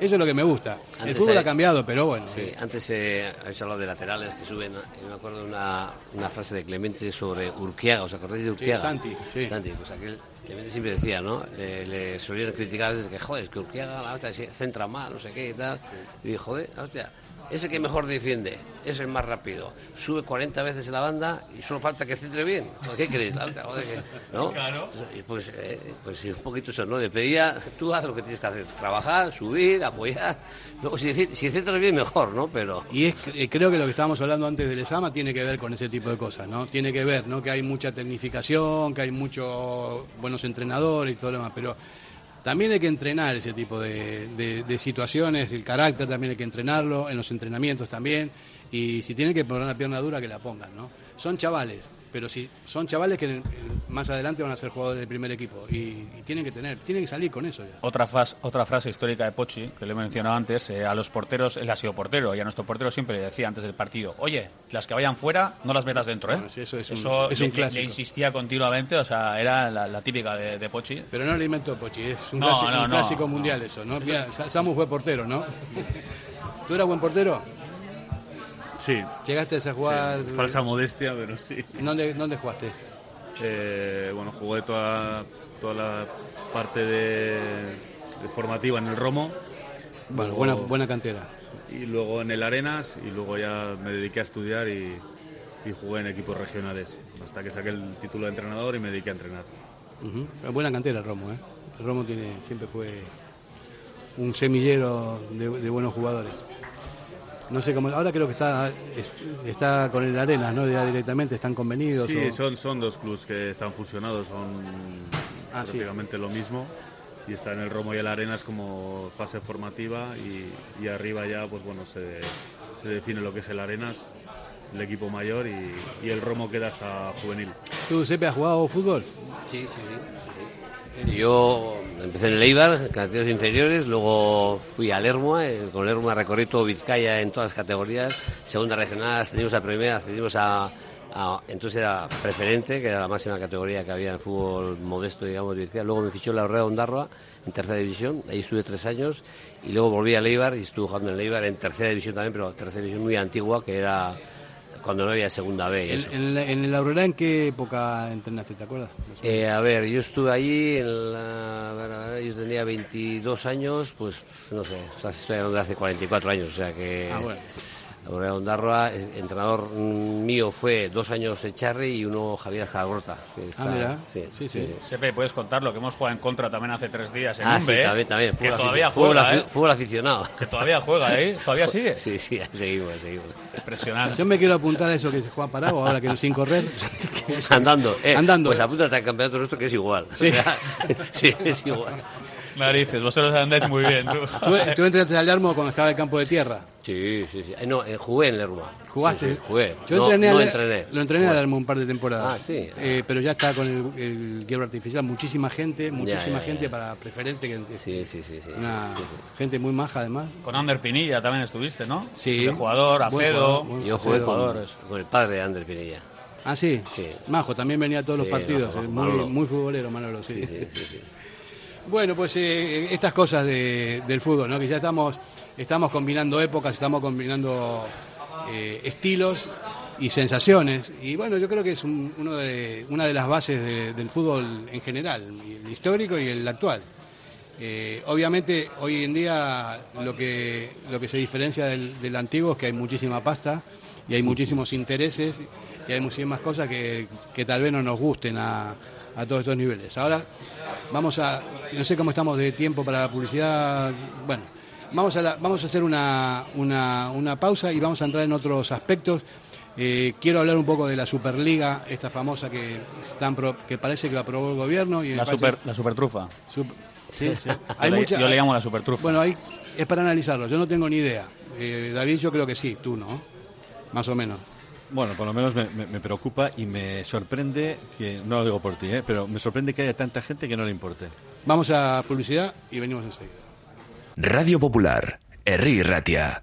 Eso es lo que me gusta. el fútbol hay- ha cambiado, pero bueno. Sí, antes eh, habéis hablado de laterales que suben. Yo me acuerdo de una, una frase de Clemente sobre Urquiaga. ¿Os acordáis de Urquiaga? Santi, sí. Santi, pues aquel Clemente siempre decía, ¿no? Le, le solían criticar desde que, joder, es que Urquiaga la hostia, se centra mal, no sé qué y tal. Y dije, joder, la hostia, ese que mejor defiende, es el más rápido. Sube 40 veces en la banda y solo falta que centre bien. ¿Qué crees? ¿no? Claro. Pues, eh, pues un poquito eso, ¿no? Le pedía, tú haz lo que tienes que hacer, trabajar, subir, apoyar. Luego, si, si centras bien, mejor, ¿no? Pero... Y es, eh, creo que lo que estábamos hablando antes del ESAMA tiene que ver con ese tipo de cosas, ¿no? Tiene que ver, ¿no? Que hay mucha tecnificación, que hay muchos buenos entrenadores y todo lo demás, pero también hay que entrenar ese tipo de, de- situaciones, el carácter también hay que entrenarlo, en los entrenamientos también, y si tienen que poner una pierna dura, que la pongan, ¿no? Son chavales, pero si son chavales que más adelante van a ser jugadores del primer equipo, y, y tienen que tener, tienen que salir con eso ya. Otra, otra frase histórica de Pochi, que le he mencionado antes, eh, a los porteros, él ha sido portero, y a nuestro portero siempre le decía antes del partido, oye, las que vayan fuera, no las metas dentro, ¿eh? Bueno, eso es un- es le- un clásico. le insistía continuamente, o sea, era la, la típica de, de Pochi. Pero no lo inventó Pochi, es un, No, clásico, no, un no. clásico mundial eso, ¿no? Mira, Sa- Samu fue portero, ¿no? ¿Tú eras buen portero? Sí. ¿Llegaste a jugar? Sí, falsa modestia, pero sí. ¿En ¿Dónde, dónde jugaste? Eh, bueno, jugué toda, toda la parte de, de formativa en el Romo. Bueno, Luego- buena, buena cantera. Y luego en el Arenas y luego ya me dediqué a estudiar y, y jugué en equipos regionales. Hasta que saqué el título de entrenador y me dediqué a entrenar. Buena cantera el Romo, ¿eh? El Romo tiene, siempre fue un semillero de, de buenos jugadores. No sé cómo, ahora creo que está, es- está con el Arenas, ¿no? Ya directamente, están convenidos. Sí, o- son, son dos clubes que están fusionados, son Ah, sí. prácticamente lo mismo. Y está en el Romo y el Arenas como fase formativa y, y arriba ya, pues bueno, se, se define lo que es el Arenas, el equipo mayor y, y el Romo queda hasta juvenil. ¿Tú, Sepe, has jugado fútbol? Sí, sí, sí. Sí, Yo empecé en el Eibar, en categorías inferiores, luego fui al Lerma, eh, con el Lerma recorrí todo Vizcaya en todas las categorías, segunda regional, ascendimos a primera, ascendimos a, a- entonces era preferente, que era la máxima categoría que había en el fútbol modesto, digamos, de Vizcaya. Luego me fichó la Orrea Ondarroa en tercera división, ahí estuve tres años, y luego volví al Eibar y estuve jugando en el Eibar en tercera división también, pero tercera división muy antigua, que era cuando no había segunda B. ¿En, en, en el Aurora en qué época entrenaste, te acuerdas? Eh, a ver, yo estuve allí, en la- a ver, a ver, yo tenía 22 años, pues no sé, o sea, estoy hablando de hace 44 años, o sea que... Ah, bueno. Aurelio Ondarroa, el entrenador mío fue dos años Echarri y uno Javier que está- Ah, mira. sí, Sí, sí. Sepe, puedes contarlo, que hemos jugado en contra también hace tres días en Ah, Umbe, sí, ¿eh? también, también. Que Fútbol todavía afici- fútbol juega, afi- ¿eh? Fútbol aficionado. Que todavía juega, ¿eh? ¿Todavía sigue? Sí, sí, seguimos, seguimos. Impresionante. Yo me quiero apuntar a eso que se juega parado, ahora que no sin correr. Andando, eh, Andando. Pues apúntate al campeonato nuestro que es igual. Sí. O sea, sí, es igual. Narices, vosotros andáis muy bien. Tú. ¿Tú, tú entraste al Lermo cuando estaba el campo de tierra. Sí, sí, sí. Eh, No, eh, jugué en Lerma. ¿Jugaste? Sí, sí, jugué. Yo no, entrené, no al- entrené. Lo entrené Jugué. a Lermo un par de temporadas. Ah, sí. Eh, pero ya está con el, el quiebro artificial. Muchísima gente, muchísima ya, gente ya. para preferente. Que, Sí, sí, sí. sí. Una Sí, sí. gente muy maja, además. Con Ander Pinilla también estuviste, ¿no? Sí. De jugador, Acedo. Yo jugué con, con el padre de Ander Pinilla. Ah, sí. Sí. Majo, también venía a todos los partidos. Majo, Manolo. muy, muy futbolero, Manolo, sí. Sí, sí, sí. sí. Bueno, pues eh, estas cosas de- del fútbol, ¿no? Que ya estamos, estamos combinando épocas, estamos combinando eh, estilos y sensaciones. Y bueno, yo creo que es un- uno de, una de las bases de- del fútbol en general, el histórico y el actual. Eh, obviamente, hoy en día lo que, lo que se diferencia del, del antiguo es que hay muchísima pasta y hay muchísimos intereses y hay muchísimas cosas que, que tal vez no nos gusten a, a todos estos niveles. Ahora vamos a, no sé cómo estamos de tiempo para la publicidad, bueno, vamos a, la- vamos a hacer una, una, una pausa y vamos a entrar en otros aspectos. Eh, quiero hablar un poco de la Superliga, esta famosa que, están pro- que parece que lo aprobó el gobierno. Y La, super, la supertrufa. Sí, sí. Yo le- yo le llamo la supertrufa. Bueno, ahí es para analizarlo, yo no tengo ni idea. Eh, David, yo creo que sí, tú no, más o menos. Bueno, por lo menos me, me- me preocupa y me sorprende que, no lo digo por ti, ¿eh? pero me sorprende que haya tanta gente que no le importe. Vamos a publicidad y venimos enseguida. Radio Popular, Herri Ratia.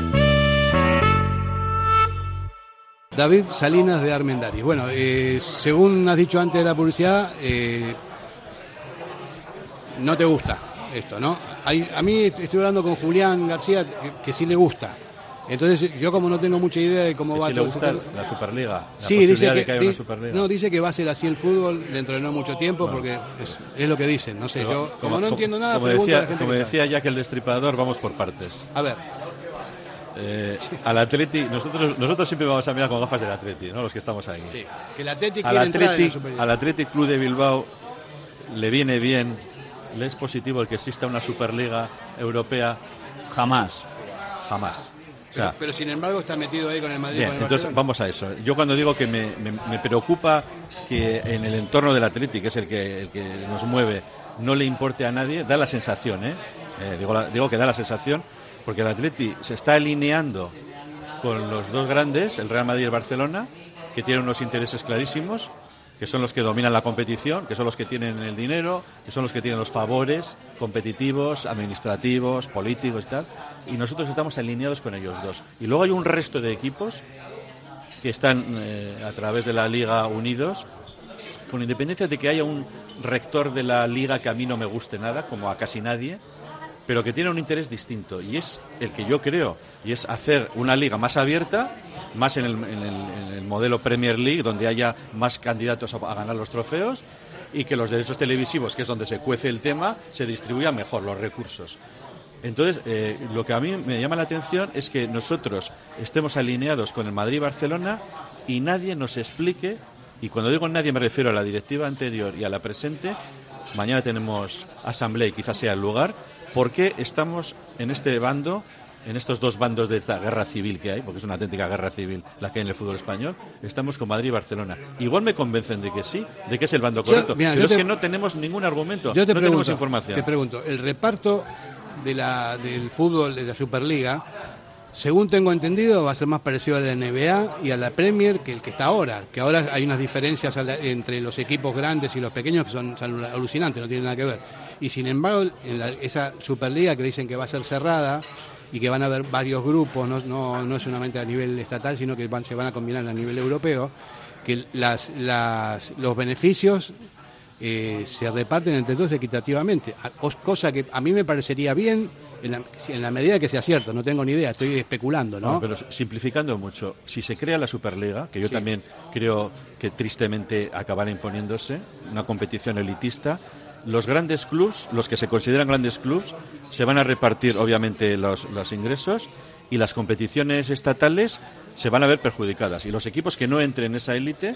David Salinas de Armendariz. Bueno, eh, según has dicho antes de la publicidad, eh, no te gusta esto, ¿no? Hay- a mí estoy hablando con Julián García que, que sí le gusta. Entonces yo como no tengo mucha idea de cómo Que va si le gusta este- la Superliga, la Sí, dice que, de que haya di- una Superliga. no, dice que va a ser así el fútbol dentro de no mucho tiempo porque es, es lo que dicen, no sé, Pero, yo como, no entiendo nada, como decía, a la gente como que decía Jack el Destripador, vamos por partes. A ver. Eh, al Atleti, nosotros, nosotros siempre vamos a mirar con gafas del Atleti, ¿no? los que estamos ahí. Sí, que el Athletic al entrar en al Athletic Club de Bilbao le viene bien, le es positivo el que exista una Superliga Europea. Jamás. Jamás. O pero, sin embargo está metido ahí con el Madrid. Bien, con el entonces Barcelona. vamos a eso. Yo cuando digo que me, me- me preocupa que en el entorno del Atleti, que es el que, el que nos mueve, no le importe a nadie, da la sensación, ¿eh? Eh, digo, la- digo que da la sensación, porque el Atleti se está alineando con los dos grandes, el Real Madrid y el Barcelona, que tienen unos intereses clarísimos, que son los que dominan la competición, que son los que tienen el dinero, que son los que tienen los favores competitivos, administrativos, políticos y tal, y nosotros estamos alineados con ellos dos. Y luego hay un resto de equipos que están eh, a través de la Liga unidos, con independencia de que haya un rector de la Liga que a mí no me guste nada, como a casi nadie, pero que tiene un interés distinto y es el que yo creo y es hacer una liga más abierta más en el, modelo Premier League donde haya más candidatos a, ganar los trofeos y que los derechos televisivos que es donde se cuece el tema se distribuyan mejor los recursos. Entonces eh, lo que a mí me llama la atención es que nosotros estemos alineados con el Madrid y Barcelona y nadie nos explique y cuando digo nadie me refiero a la directiva anterior y a la presente mañana tenemos asamblea y quizás sea el lugar ¿Por qué estamos en este bando, en estos dos bandos de esta guerra civil que hay, porque es una auténtica guerra civil la que hay en el fútbol español? Estamos con Madrid y Barcelona. Igual me convencen de que sí, de que es el bando Yo- correcto. mira, pero yo es te- que no tenemos ningún argumento, Yo te no pregunto, tenemos información. Te pregunto, el reparto de la, del fútbol de la Superliga, según tengo entendido, va a ser más parecido a la NBA y a la Premier que el que está ahora. Que ahora hay unas diferencias entre los equipos grandes y los pequeños que son, son alucinantes, no tienen nada que ver. Y sin embargo, en la- esa Superliga que dicen que va a ser cerrada y que van a haber varios grupos, no, no, no es solamente a nivel estatal, sino que van, se van a combinar a nivel europeo, que las, las, los beneficios eh, se reparten entre todos equitativamente, cosa que a mí me parecería bien en la, si- en la medida que sea cierto, no tengo ni idea, estoy especulando, ¿no? No, pero simplificando mucho, si se crea la Superliga, que yo Sí. también creo que tristemente acabará imponiéndose, una competición elitista, los grandes clubs, los que se consideran grandes clubs, se van a repartir obviamente los, ingresos y las competiciones estatales se van a ver perjudicadas. Y los equipos que no entren en esa élite,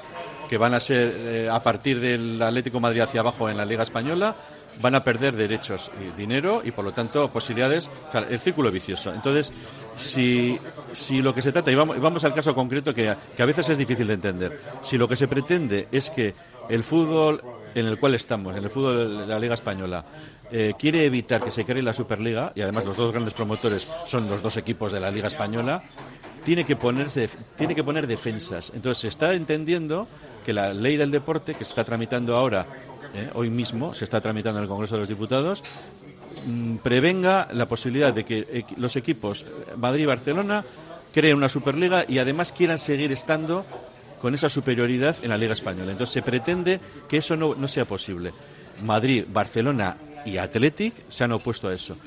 que van a ser eh, a partir del Atlético Madrid hacia abajo en la Liga Española, van a perder derechos y dinero y por lo tanto posibilidades, el círculo vicioso. Entonces, si, si lo que se trata, y vamos, vamos al caso concreto que, que a veces es difícil de entender, si lo que se pretende es que el fútbol en el cual estamos, en el fútbol de la Liga Española, eh, quiere evitar que se cree la Superliga, y además los dos grandes promotores son los dos equipos de la Liga Española, tiene que, ponerse, tiene que poner defensas. Entonces se está entendiendo que la ley del deporte, que se está tramitando ahora, eh, hoy mismo, se está tramitando en el Congreso de los Diputados, mm, prevenga la posibilidad de que eh, los equipos Madrid y Barcelona creen una Superliga y además quieran seguir estando con esa superioridad en la Liga Española. Entonces se pretende que eso no, no sea posible. Madrid, Barcelona y Athletic se han opuesto a eso.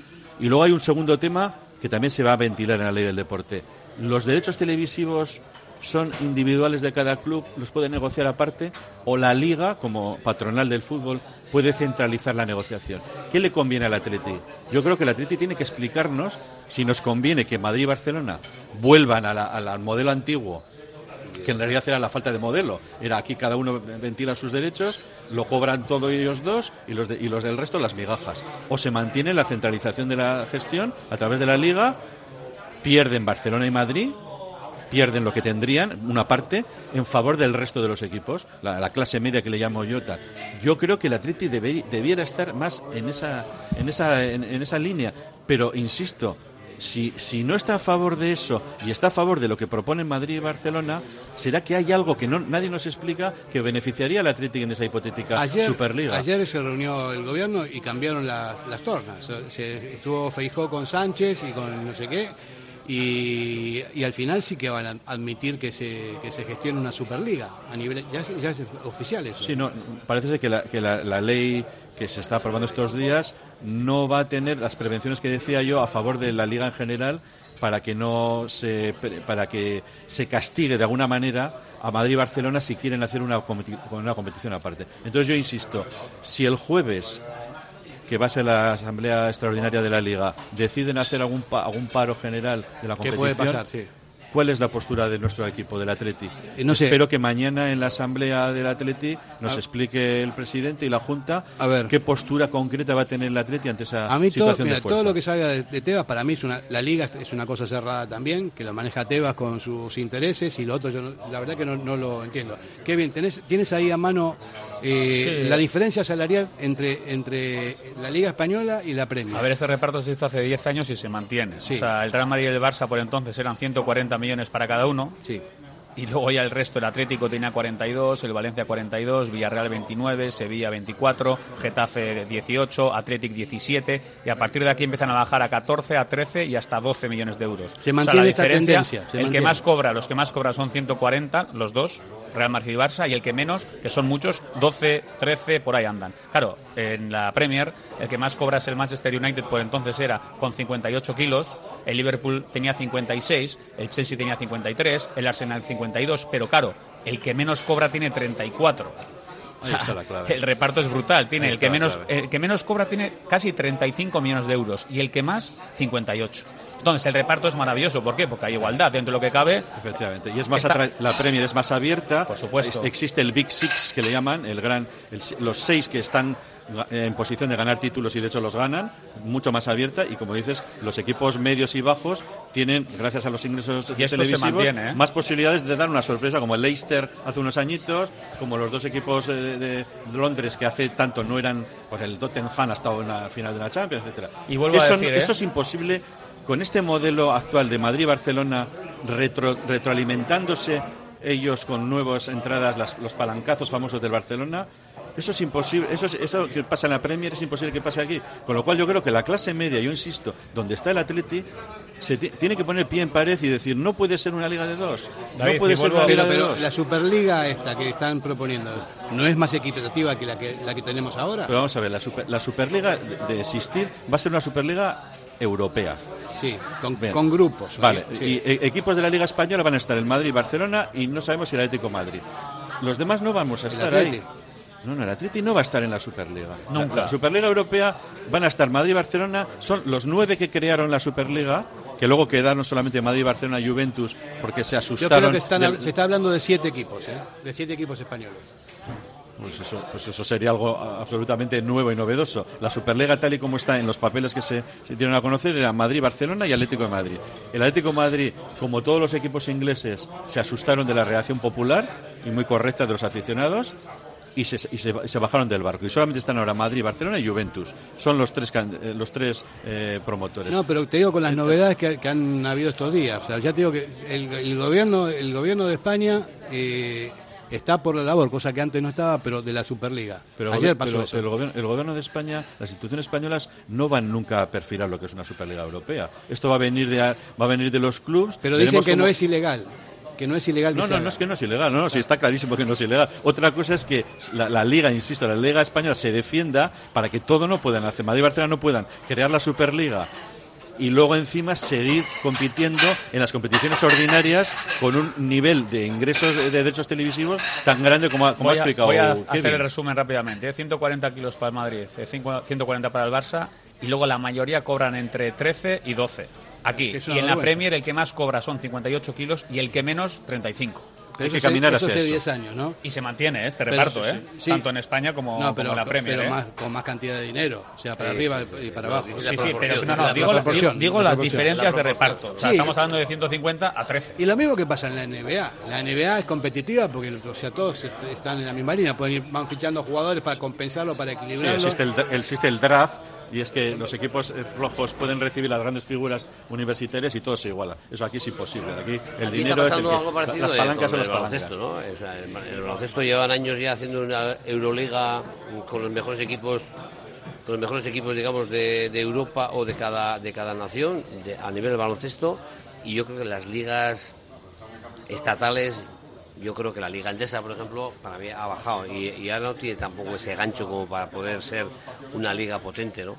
Y luego hay un segundo tema que también se va a ventilar en la ley del deporte. Los derechos televisivos son individuales de cada club, los puede negociar aparte, o la liga, como patronal del fútbol, puede centralizar la negociación. ¿Qué le conviene al Atleti? Yo creo que el Atleti tiene que explicarnos si nos conviene que Madrid y Barcelona vuelvan al modelo antiguo que en realidad era la falta de modelo. Era aquí cada uno ventila sus derechos, lo cobran todos ellos dos y los, y los del resto las migajas. O se mantiene la centralización de la gestión a través de la liga, pierden Barcelona y Madrid, pierden lo que tendrían, una parte, en favor del resto de los equipos, la, clase media que le llamo yo Yo creo que el Atleti debiera estar más en esa, en esa, en esa línea, pero insisto, si, si no está a favor de eso y está a favor de lo que proponen Madrid y Barcelona, será que hay algo que no, nadie nos explica que beneficiaría al Atlético en esa hipotética Superliga. Ayer se reunió el gobierno y cambiaron las, las tornas. Se, estuvo Feijó con Sánchez y con no sé qué. Y, y, al final sí que van a admitir que se, que se gestione una Superliga a nivel ya, ya es oficial eso. Sí, no, parece que la, que la, la ley que se está aprobando estos días no va a tener las prevenciones que decía yo a favor de la liga en general para que no se para que se castigue de alguna manera a Madrid y Barcelona si quieren hacer una, una competición aparte. Entonces yo insisto, si el jueves que va a ser la asamblea extraordinaria de la liga deciden hacer algún algún paro general de la competición, ¿Qué puede pasar? Sí. ¿Cuál es la postura de nuestro equipo, del Atleti? Eh, no sé. Espero que mañana en la asamblea del Atleti nos explique el presidente y la Junta a ver. qué postura concreta va a tener el Atleti ante esa a mí situación todo, mira, de fuerza. todo lo que salga de, de, Tebas para mí es una, la liga es una cosa cerrada también, que lo maneja Tebas con sus intereses y lo otro yo no, la verdad que no, no, lo entiendo. Qué bien, tenés, tienes ahí a mano eh, sí. la diferencia salarial entre, entre la Liga Española y la Premier. A ver, este reparto se hizo hace 10 años y se mantiene. Sí. O sea, el Real Madrid y el Barça por entonces eran 140 millones para cada uno. Sí. Y luego ya el resto, el Atlético tenía 42, el Valencia 42, Villarreal 29, Sevilla 24, Getafe 18, Athletic 17 y a partir de aquí empiezan a bajar a 14, a 13 y hasta 12 millones de euros. Se mantiene o sea, la esta diferencia, tendencia. El mantiene. que más cobra, los que más cobran son 140, los dos, Real Madrid y Barça, y el que menos, que son muchos, 12, 13, por ahí andan. Claro, en la Premier, el que más cobra es el Manchester United, por entonces era con 58 kilos, el Liverpool tenía 56, el Chelsea tenía 53, el Arsenal 52, pero claro, el que menos cobra tiene 34. O sea, el reparto es brutal. Tiene el que menos, el que menos cobra tiene casi 35 millones de euros y el que más 58. Entonces el reparto es maravilloso. ¿Por qué? Porque hay igualdad dentro de lo que cabe. Efectivamente. Y es más Está- la Premier es más abierta. Por supuesto. Es- existe el Big Six que le llaman, el gran, el los seis que están en posición de ganar títulos y de hecho los ganan, mucho más abierta y como dices, los equipos medios y bajos tienen, gracias a los ingresos televisivos, mantiene, ¿eh? más posibilidades de dar una sorpresa, como el Leicester hace unos añitos, como los dos equipos eh, de, de Londres que hace tanto no eran, pues el Tottenham ha estado en la final de la Champions, etcétera. Y vuelvo a decir, ¿eh? eso es imposible con este modelo actual de Madrid-Barcelona retro- retroalimentándose ellos con nuevas entradas, las- los palancazos famosos del Barcelona. Eso es imposible, eso, es- eso que pasa en la Premier es imposible que pase aquí. Con lo cual yo creo que la clase media, yo insisto, donde está el Atleti, se ti- tiene que poner pie en pared y decir, no puede ser una liga de dos. David, no puede si ser una a- liga Pero, de pero dos. la Superliga esta que están proponiendo, ¿no es más equitativa que la que, la que tenemos ahora? Pero vamos a ver, la, super- la Superliga de existir va a ser una Superliga europea. Sí, con, grupos. Vale, sí. y e- equipos de la Liga Española van a estar el Madrid y Barcelona y no sabemos si el Atlético Madrid. Los demás no vamos a estar ahí. No, no, el Atleti no va a estar en la Superliga. Nunca. La, la Superliga Europea van a estar Madrid y Barcelona. Son los nueve que crearon la Superliga, que luego quedaron solamente Madrid, Barcelona y Juventus porque se Yo asustaron. creo que están- del- se está hablando de siete equipos, ¿eh? de siete equipos españoles. Pues eso, pues eso sería algo absolutamente nuevo y novedoso. La Superliga, tal y como está en los papeles que se, se dieron a conocer, era Madrid, Barcelona y Atlético de Madrid. El Atlético de Madrid, como todos los equipos ingleses, se asustaron de la reacción popular y muy correcta de los aficionados. Y se, y se- y se bajaron del barco. Y solamente están ahora Madrid, Barcelona y Juventus. Son los tres, eh, los tres eh, promotores. No, pero te digo con las novedades que, que han habido estos días. O sea, ya te digo que el, el gobierno, el gobierno de España eh, está por la labor, cosa que antes no estaba, pero de la Superliga. Pero, Ayer pasó pero- eso. pero el, gobierno, el gobierno de España, las instituciones españolas no van nunca a perfilar lo que es una Superliga Europea. Esto va a venir de, va a venir de los clubes. pero dicen que no es ilegal. Que no es ilegal. que No, no, haga. no es que no es ilegal, no, no, sí está clarísimo que no es ilegal. Otra cosa es que la, la liga, insisto, la liga española se defienda para que todo no puedan hacer. Madrid y Barcelona no puedan crear la Superliga y luego encima seguir compitiendo en las competiciones ordinarias con un nivel de ingresos de, de derechos televisivos tan grande como ha, como ha Voy a, explicado voy a Kevin. hacer el resumen rápidamente. ¿eh? 140 kilos para el Madrid, eh, cincu- 140 para el Barça y luego la mayoría cobran entre 13 y 12. Aquí. Y en la. Premier el que más cobra son 58 kilos y el que menos 35. Hay que caminar eso hacia hace eso. 10 años, ¿no? Y se mantiene este Pero reparto, ¿eh? sí. Tanto en España como, No, pero, como en la Premier. pero ¿eh? más, con más cantidad de dinero. O sea, para Sí, arriba y para abajo. sí, sí, pero no, no, digo, digo- digo las diferencias de reparto. O sea, Sí. estamos hablando de 150 a 13. Y lo mismo que pasa en la NBA. La NBA es competitiva porque o sea, todos est- están en la misma línea. Pueden ir, van fichando jugadores para compensarlo, para Sí, equilibrarlo. existe, el, existe el draft y es que los equipos eh, flojos pueden recibir las grandes figuras universitarias y todo se iguala. Eso aquí es imposible. Aquí el Aquí dinero está es el que, algo parecido las de- palancas son las palancas. baloncesto, ¿no? O sea, el, el baloncesto llevan años ya haciendo una Euroliga con los mejores equipos con los mejores equipos digamos de, de Europa o de cada de cada nación de- a nivel de baloncesto y yo creo que las ligas estatales yo creo que la liga andesa por ejemplo para mí ha bajado y, ya no tiene tampoco ese gancho como para poder ser una liga potente no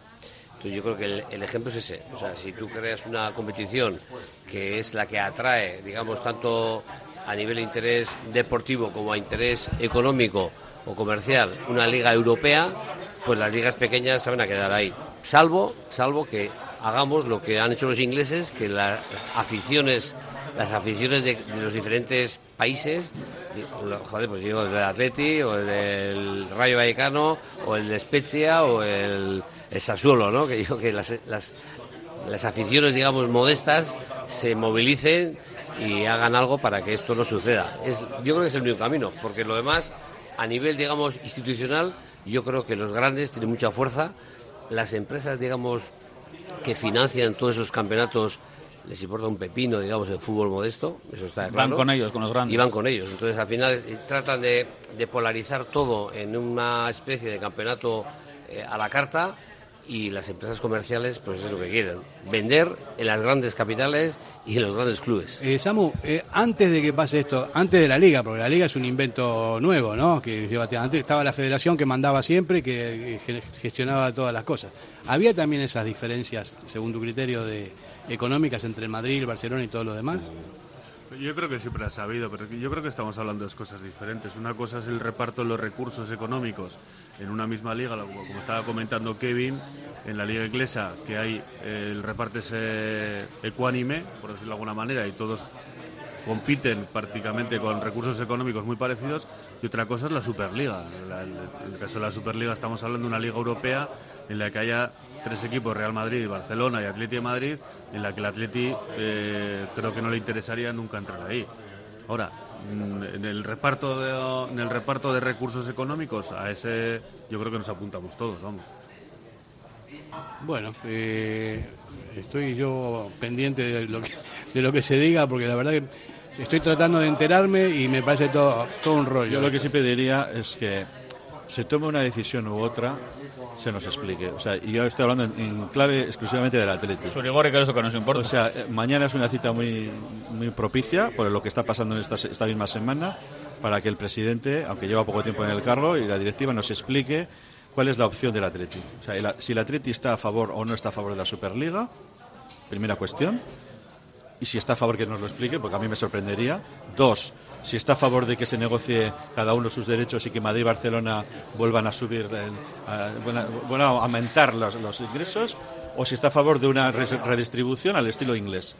entonces yo creo que el, ejemplo es ese. O sea si tú creas una competición que es la que atrae digamos tanto a nivel de interés deportivo como a interés económico o comercial una liga europea pues las ligas pequeñas van a quedar ahí. Salvo salvo que hagamos lo que han hecho los ingleses que las aficiones las aficiones de, los diferentes países, joder, pues digo, el del Atleti, o el del Rayo Vallecano, o el de Spezia, o el, el Sassuolo, ¿no? Que digo que las, las, las aficiones, digamos, modestas se movilicen y hagan algo para que esto no suceda. Es, yo creo que es el único camino, porque lo demás, a nivel, digamos, institucional, yo creo que los grandes tienen mucha fuerza, las empresas, digamos, que financian todos esos campeonatos les importa un pepino, digamos, el fútbol modesto, eso está Van claro. con ellos, con los grandes. Y van con ellos. Entonces, al final, eh, tratan de, de polarizar todo en una especie de campeonato eh, a la carta y las empresas comerciales, pues es lo que quieren. Vender en las grandes capitales y en los grandes clubes. Eh, Samu, eh, antes de que pase esto, antes de la liga, porque la liga es un invento nuevo, ¿no? Que lleva, antes estaba la federación que mandaba siempre que ge- gestionaba todas las cosas. Había también esas diferencias, según tu criterio, de económicas entre Madrid, el Barcelona y todo lo demás. Yo creo que siempre ha sabido, pero yo creo que estamos hablando de cosas diferentes. Una cosa es el reparto de los recursos económicos en una misma liga, como estaba comentando Kevin, en la liga inglesa, que hay eh, el reparto eh, ecuánime, por decirlo de alguna manera, y todos compiten prácticamente con recursos económicos muy parecidos y otra cosa es la Superliga. En el caso de la Superliga estamos hablando de una liga europea en la que haya tres equipos, Real Madrid, Barcelona y Atleti de Madrid, en la que el Atleti eh, creo que no le interesaría nunca entrar ahí. Ahora, mm, en el reparto de, en el reparto de recursos económicos, a ese yo creo que nos apuntamos todos, vamos. Bueno, eh, estoy yo pendiente de lo, que, de lo que se diga, porque la verdad que estoy tratando de enterarme y me parece todo, todo un rollo. Yo lo que sí pediría es que se tome una decisión u otra, se nos explique. O sea, y yo estoy hablando en, en clave exclusivamente del Atlético. Su rigor y que eso que nos importa. O sea, eh, mañana es una cita muy, muy propicia por lo que está pasando en esta, esta misma semana para que el presidente, aunque lleva poco tiempo en el cargo, y la directiva nos explique cuál es la opción del Atleti. O sea, el- si el Atleti está a favor o no está a favor de la Superliga, primera cuestión. Y si está a favor que nos lo explique, porque a mí me sorprendería. Dos, si está a favor de que se negocie cada uno sus derechos y que Madrid y Barcelona vuelvan a subir, a, bueno, aumentar los, ingresos, o si está a favor de una redistribución al estilo inglés.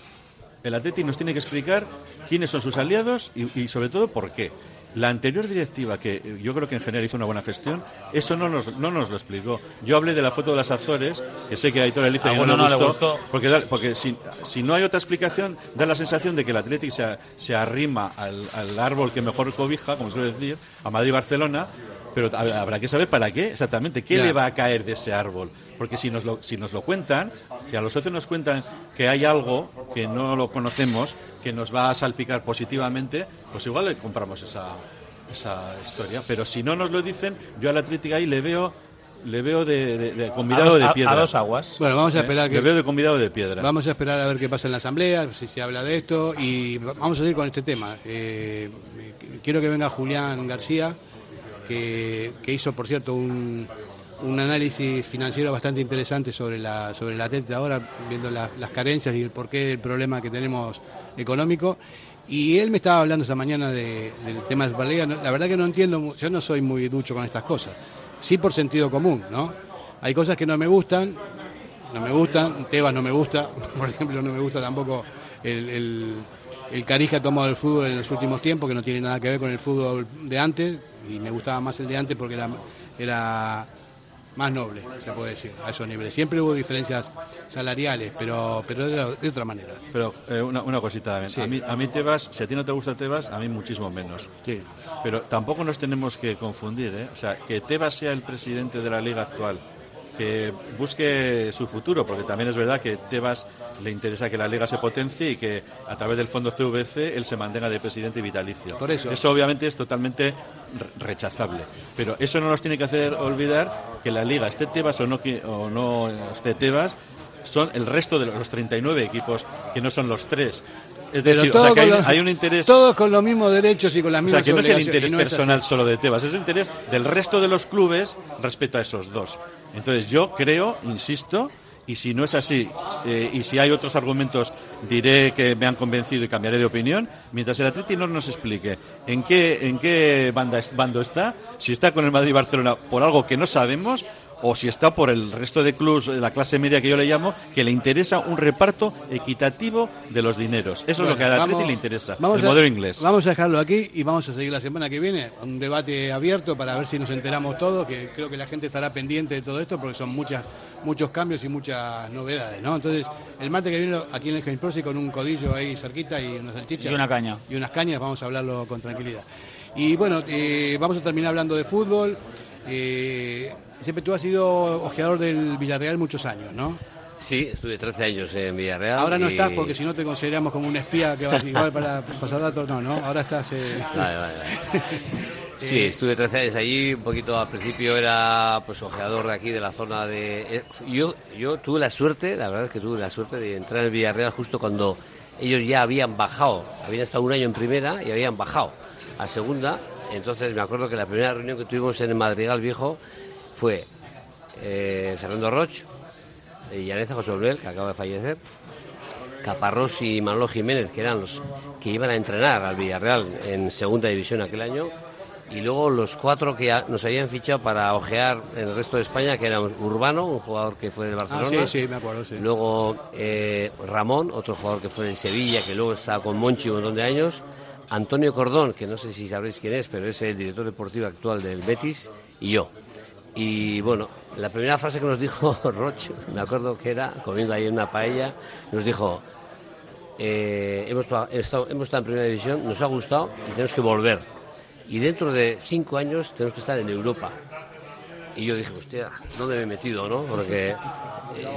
El Atleti nos tiene que explicar quiénes son sus aliados y sobre todo por qué. La anterior directiva, que eh, yo creo que en general hizo una buena gestión, eso no nos, no nos lo explicó. Yo hablé de la foto de las Azores, que sé que a Aitor Eliza A no, alguno le no le gustó, gustó. porque, da- porque si, si no hay otra explicación, da la sensación de que el Atlético se, se arrima al, al árbol que mejor cobija, como suele decir, a Madrid y Barcelona, pero hab- habrá que saber para qué exactamente, qué Ya. le va a caer de ese árbol. Porque si nos lo, si nos lo cuentan, si a los socios nos cuentan que hay algo que no lo conocemos, que nos va a salpicar positivamente, pues igual le compramos esa, esa historia. Pero si no nos lo dicen, yo al Atlético ahí le veo le veo de, de- de convidado A- de a- a piedra. dos aguas. Bueno, vamos a ¿Eh? esperar que- Le veo de convidado de piedra. Vamos a esperar a ver qué pasa en la asamblea, si se habla de esto y vamos a seguir con este tema. Eh, quiero que venga Julián García, que, hizo, por cierto, un, un análisis financiero bastante interesante sobre la sobre el Atlético ahora, viendo la- las carencias y el porqué del problema que tenemos económico. Y él me estaba hablando esta mañana de- del tema de Superliga. La verdad que no entiendo, yo no soy muy ducho con estas cosas. Sí por sentido común, ¿no? Hay cosas que no me gustan, no me gustan, Tebas no me gusta, por ejemplo, no me gusta tampoco el, el, el cariz que ha tomado el fútbol en los últimos tiempos, que no tiene nada que ver con el fútbol de antes, y me gustaba más el de antes porque era, era más noble, se puede decir, a esos niveles. Siempre hubo diferencias salariales, pero, pero de, otra manera. Pero eh, una, una cosita también. Sí. A, mí, a mí Tebas, si a ti no te gusta Tebas, a mí muchísimo menos. Sí. Pero tampoco nos tenemos que confundir, ¿eh? O sea, que Tebas sea el presidente de la liga actual, que busque su futuro, porque también es verdad que Tebas le interesa que la liga se potencie y que a través del fondo CVC él se mantenga de presidente vitalicio. Por eso. Eso obviamente es totalmente rechazable. Pero eso no nos tiene que hacer olvidar que la liga, esté Tebas o no, o no esté Tebas, son el resto de los 39 equipos, que no son los tres. Es Pero decir, o sea, que hay, con los- hay un interés Todos con los mismos derechos y con las o mismas sea, que no es el interés no personal solo de Tebas, es el interés del resto de los clubes respecto a esos dos. Entonces yo creo, insisto, y si no es así, eh, y si hay otros argumentos, diré que me han convencido y cambiaré de opinión, mientras el Atleti no nos explique en qué, en qué banda, bando está, si está con el Madrid y Barcelona por algo que no sabemos, o si está por el resto de clubes de la clase media que yo le llamo, que le interesa un reparto equitativo de los dineros. Eso es lo que al Atleti le interesa, vamos el a- modelo inglés. Vamos a dejarlo aquí y vamos a seguir la semana que viene. Un debate abierto para ver si nos enteramos todos, que creo que la gente estará pendiente de todo esto porque son muchas muchos cambios y muchas novedades, ¿no? Entonces, el martes que viene aquí en el James Prosi con un codillo ahí cerquita y unas salchichas. Y una caña. Y unas cañas, vamos a hablarlo con tranquilidad. Y bueno, eh, vamos a terminar hablando de fútbol. Eh, siempre tú has sido ojeador del Villarreal muchos años, ¿no? Sí, estuve 13 años en Villarreal. Ahora no y- estás porque si no te consideramos como un espía que vas igual para pasar datos, no, no, ahora estás... eh, Vale, vale, vale. Sí, estuve 13 años allí, un poquito al principio era pues ojeador de aquí, de la zona de... eh, Yo, yo tuve la suerte, la verdad es que tuve la suerte de entrar en el Villarreal justo cuando ellos ya habían bajado, habían estado un año en primera y habían bajado a segunda. Entonces me acuerdo que la primera reunión que tuvimos en el Madrigal Viejo fue eh, Fernando Roch, y Llaneza José Manuel, que acaba de fallecer, Caparrós y Manolo Jiménez, que eran los que iban a entrenar al Villarreal en segunda división aquel año, y luego los cuatro que nos habían fichado para ojear en el resto de España, que eran Urbano, un jugador que fue del Ah, Barcelona, sí, sí, me acuerdo, sí. luego eh, Ramón, otro jugador que fue del Sevilla, que luego estaba con Monchi un montón de años, Antonio Cordón, que no sé si sabréis quién es, pero es el director deportivo actual del Betis, y yo. Y bueno, la primera frase que nos dijo Roch, me acuerdo que era, comiendo ahí en una paella, nos dijo, eh, hemos, estado, hemos estado en primera división, nos ha gustado y tenemos que volver. Y dentro de cinco años tenemos que estar en Europa. Y yo dije, hostia, ¿dónde me he metido, no? Porque eh,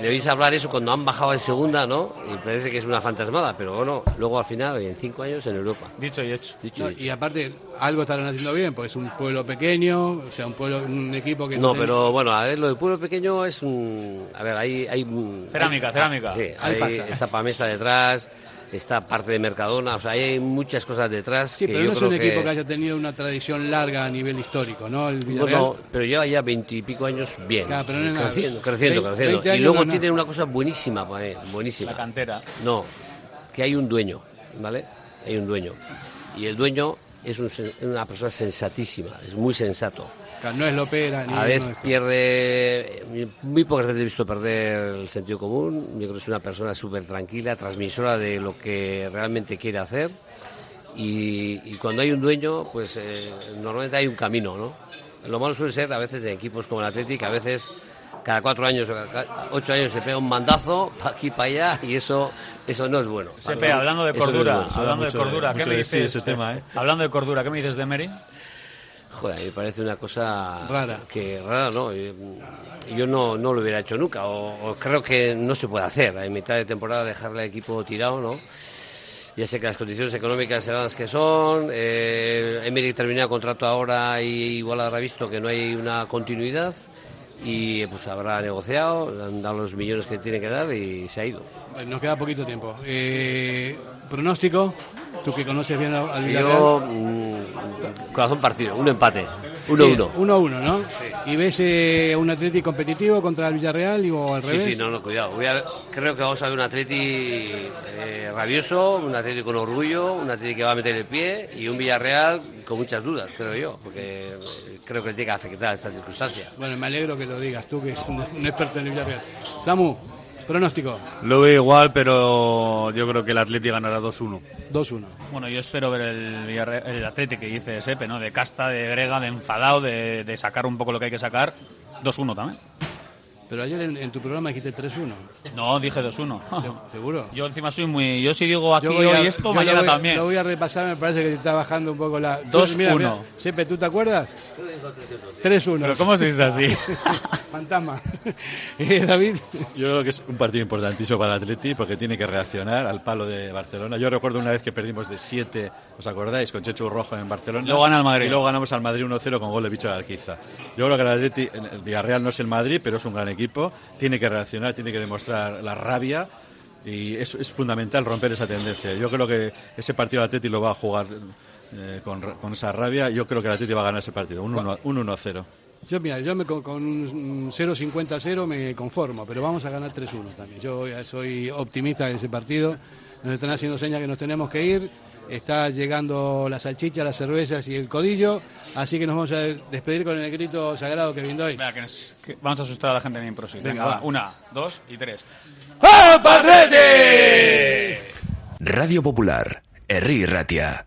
le oís hablar eso cuando han bajado de segunda, ¿no? Y parece que es una fantasmada, pero bueno, luego al final, en cinco años en Europa. Dicho y hecho. Dicho No, y hecho. y aparte, algo estarán haciendo bien, porque es un pueblo pequeño, o sea, un pueblo, un equipo que No, tiene- pero bueno, a ver, lo de pueblo pequeño es un... A ver, hay... hay Cerámica, hay- cerámica. Sí, Hay hay, pasta. está Pamesa detrás, está parte de Mercadona, o sea, hay muchas cosas detrás Sí, que pero yo no es un que... equipo que haya tenido una tradición larga a nivel histórico, ¿no? El Villarreal. Bueno, pero lleva ya veintipico años bien, Claro, pero no es nada. creciendo, creciendo, Vein- creciendo. 20 Y luego no es tiene nada. una cosa buenísima, eh, buenísima. La cantera. No, que hay un dueño, ¿vale? Hay un dueño. Y el dueño es un una persona sensatísima, es muy sensato. No es Lopera ni A veces no es- pierde, muy pocas veces he visto perder el sentido común. Yo creo que es una persona súper tranquila, transmisora de lo que realmente quiere hacer. Y, y cuando hay un dueño, pues eh, normalmente hay un camino, ¿no? Lo malo suele ser a veces de equipos como el Atlético, a veces cada cuatro años o cada ocho años se pega un mandazo para aquí para allá y eso eso no es bueno. Sepe, hablando de no cordura, bueno. hablando de cordura, ¿qué me dices? ¿eh? Hablando de cordura, ¿qué me dices de Mary? Joder, me parece una cosa Rara. que rara, ¿no? Yo no, no lo hubiera hecho nunca, o, o creo que no se puede hacer. En mitad de temporada dejarle al equipo tirado, ¿no? Ya sé que las condiciones económicas serán las que son. Eh, Emery termina el contrato ahora y igual habrá visto que no hay una continuidad y pues habrá negociado, han dado los millones que tiene que dar y se ha ido. Nos queda poquito tiempo. Eh, pronóstico, tú que conoces bien al al Yo, Villarreal. mm, corazón partido, un empate, 1-1. Sí, 1-1, ¿no? ¿Y ves eh, un Atlético competitivo contra el Villarreal y- o al Sí, revés? sí, no, no, cuidado. Voy a- creo que vamos a ver un Atleti eh, rabioso, un Atleti con orgullo, un Atleti que va a meter el pie y un Villarreal con muchas dudas, creo yo, porque eh, creo que le tiene que afectar esta circunstancia. Bueno, me alegro que lo digas tú, que eres un, un experto en el Villarreal. Samu, pronóstico, Lo veo igual, pero yo creo que el Atleti ganará 2-1. 2-1. Bueno, yo espero ver el, el Atleti que dice Sepe, ¿no? De casta, de grega, de enfadado, de, de sacar un poco lo que hay que sacar. 2-1 también. Pero ayer en, en tu programa dijiste 3-1. No, dije 2-1. ¿Seguro? Yo encima soy muy... Yo si digo aquí hoy esto, yo mañana lo voy- también. Lo voy a repasar, me parece que te está bajando un poco la... 2-1. Mira, mira, Sepe, ¿tú te acuerdas? 3-1. Pero ¿cómo se dice así? Fantasma. Eh, David. Yo creo que es un partido importantísimo para el Atleti porque tiene que reaccionar al palo de Barcelona. Yo recuerdo una vez que perdimos de 7, ¿os acordáis? Con Chechu Rojo en Barcelona. Luego gana el Madrid. Y luego ganamos al Madrid 1-0 con gol de bicho de Alquiza. Yo creo que el Atleti, el Villarreal no es el Madrid, pero es un gran equipo. Tiene que reaccionar, tiene que demostrar la rabia. Y es, es fundamental romper esa tendencia. Yo creo que ese partido el Atleti lo va a jugar eh, con, con esa rabia. Yo creo que el Atleti va a ganar ese partido, un 1 un 1-0. Yo, mira, yo me, con, con un 0-50-0 me conformo, pero vamos a ganar 3-1 también. Yo ya soy optimista de ese partido. Nos están haciendo señas que nos tenemos que ir. Está llegando la salchicha, las cervezas y el codillo. Así que nos vamos a despedir con el grito sagrado que brindó hoy. Venga, que nos- que vamos a asustar a la gente en Improsi. Venga, Venga, va. va. Una, dos y tres. Radio Popular, Herri Ratia.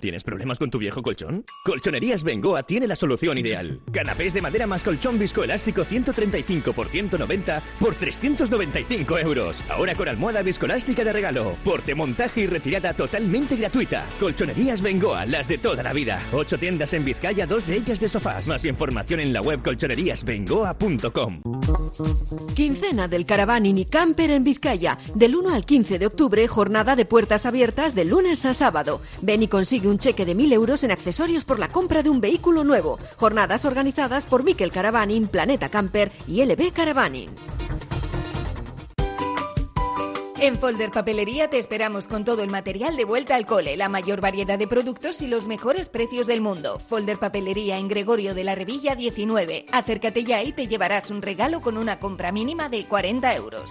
¿Tienes problemas con tu viejo colchón? Colchonerías Bengoa tiene la solución ideal. Canapés de madera más colchón viscoelástico 135 por 190 por 395 euros. Ahora con almohada viscoelástica de regalo. Porte, montaje y retirada totalmente gratuita. Colchonerías Bengoa, las de toda la vida. Ocho tiendas en Vizcaya, dos de ellas de sofás. Más información en la web colchoneríasbengoa.com. Quincena del Caravaning y Camper en Vizcaya. Del 1 al 15 de octubre, jornada de puertas abiertas de lunes a sábado. Ven y consigue un cheque de 1.000 euros en accesorios por la compra de un vehículo nuevo. Jornadas organizadas por Miquel Caravaning, Planeta Camper y LB Caravaning. En Folder Papelería te esperamos con todo el material de vuelta al cole, la mayor variedad de productos y los mejores precios del mundo. Folder Papelería en Gregorio de la Revilla 19. Acércate ya y te llevarás un regalo con una compra mínima de 40 euros.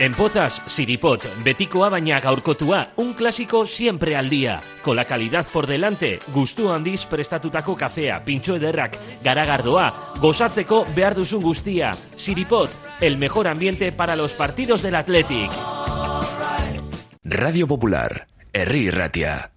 En Pozas, Siripot, betikoa baina gaurkotua, un clásico siempre al día. Con la calidad por delante, gustu handiz prestatutako kafea, pintxo ederrak, garagardoa, gozatzeko behar duzun guztia. Siripot, el mejor ambiente para los partidos del Athletic. Radio Popular, Herri Ratia.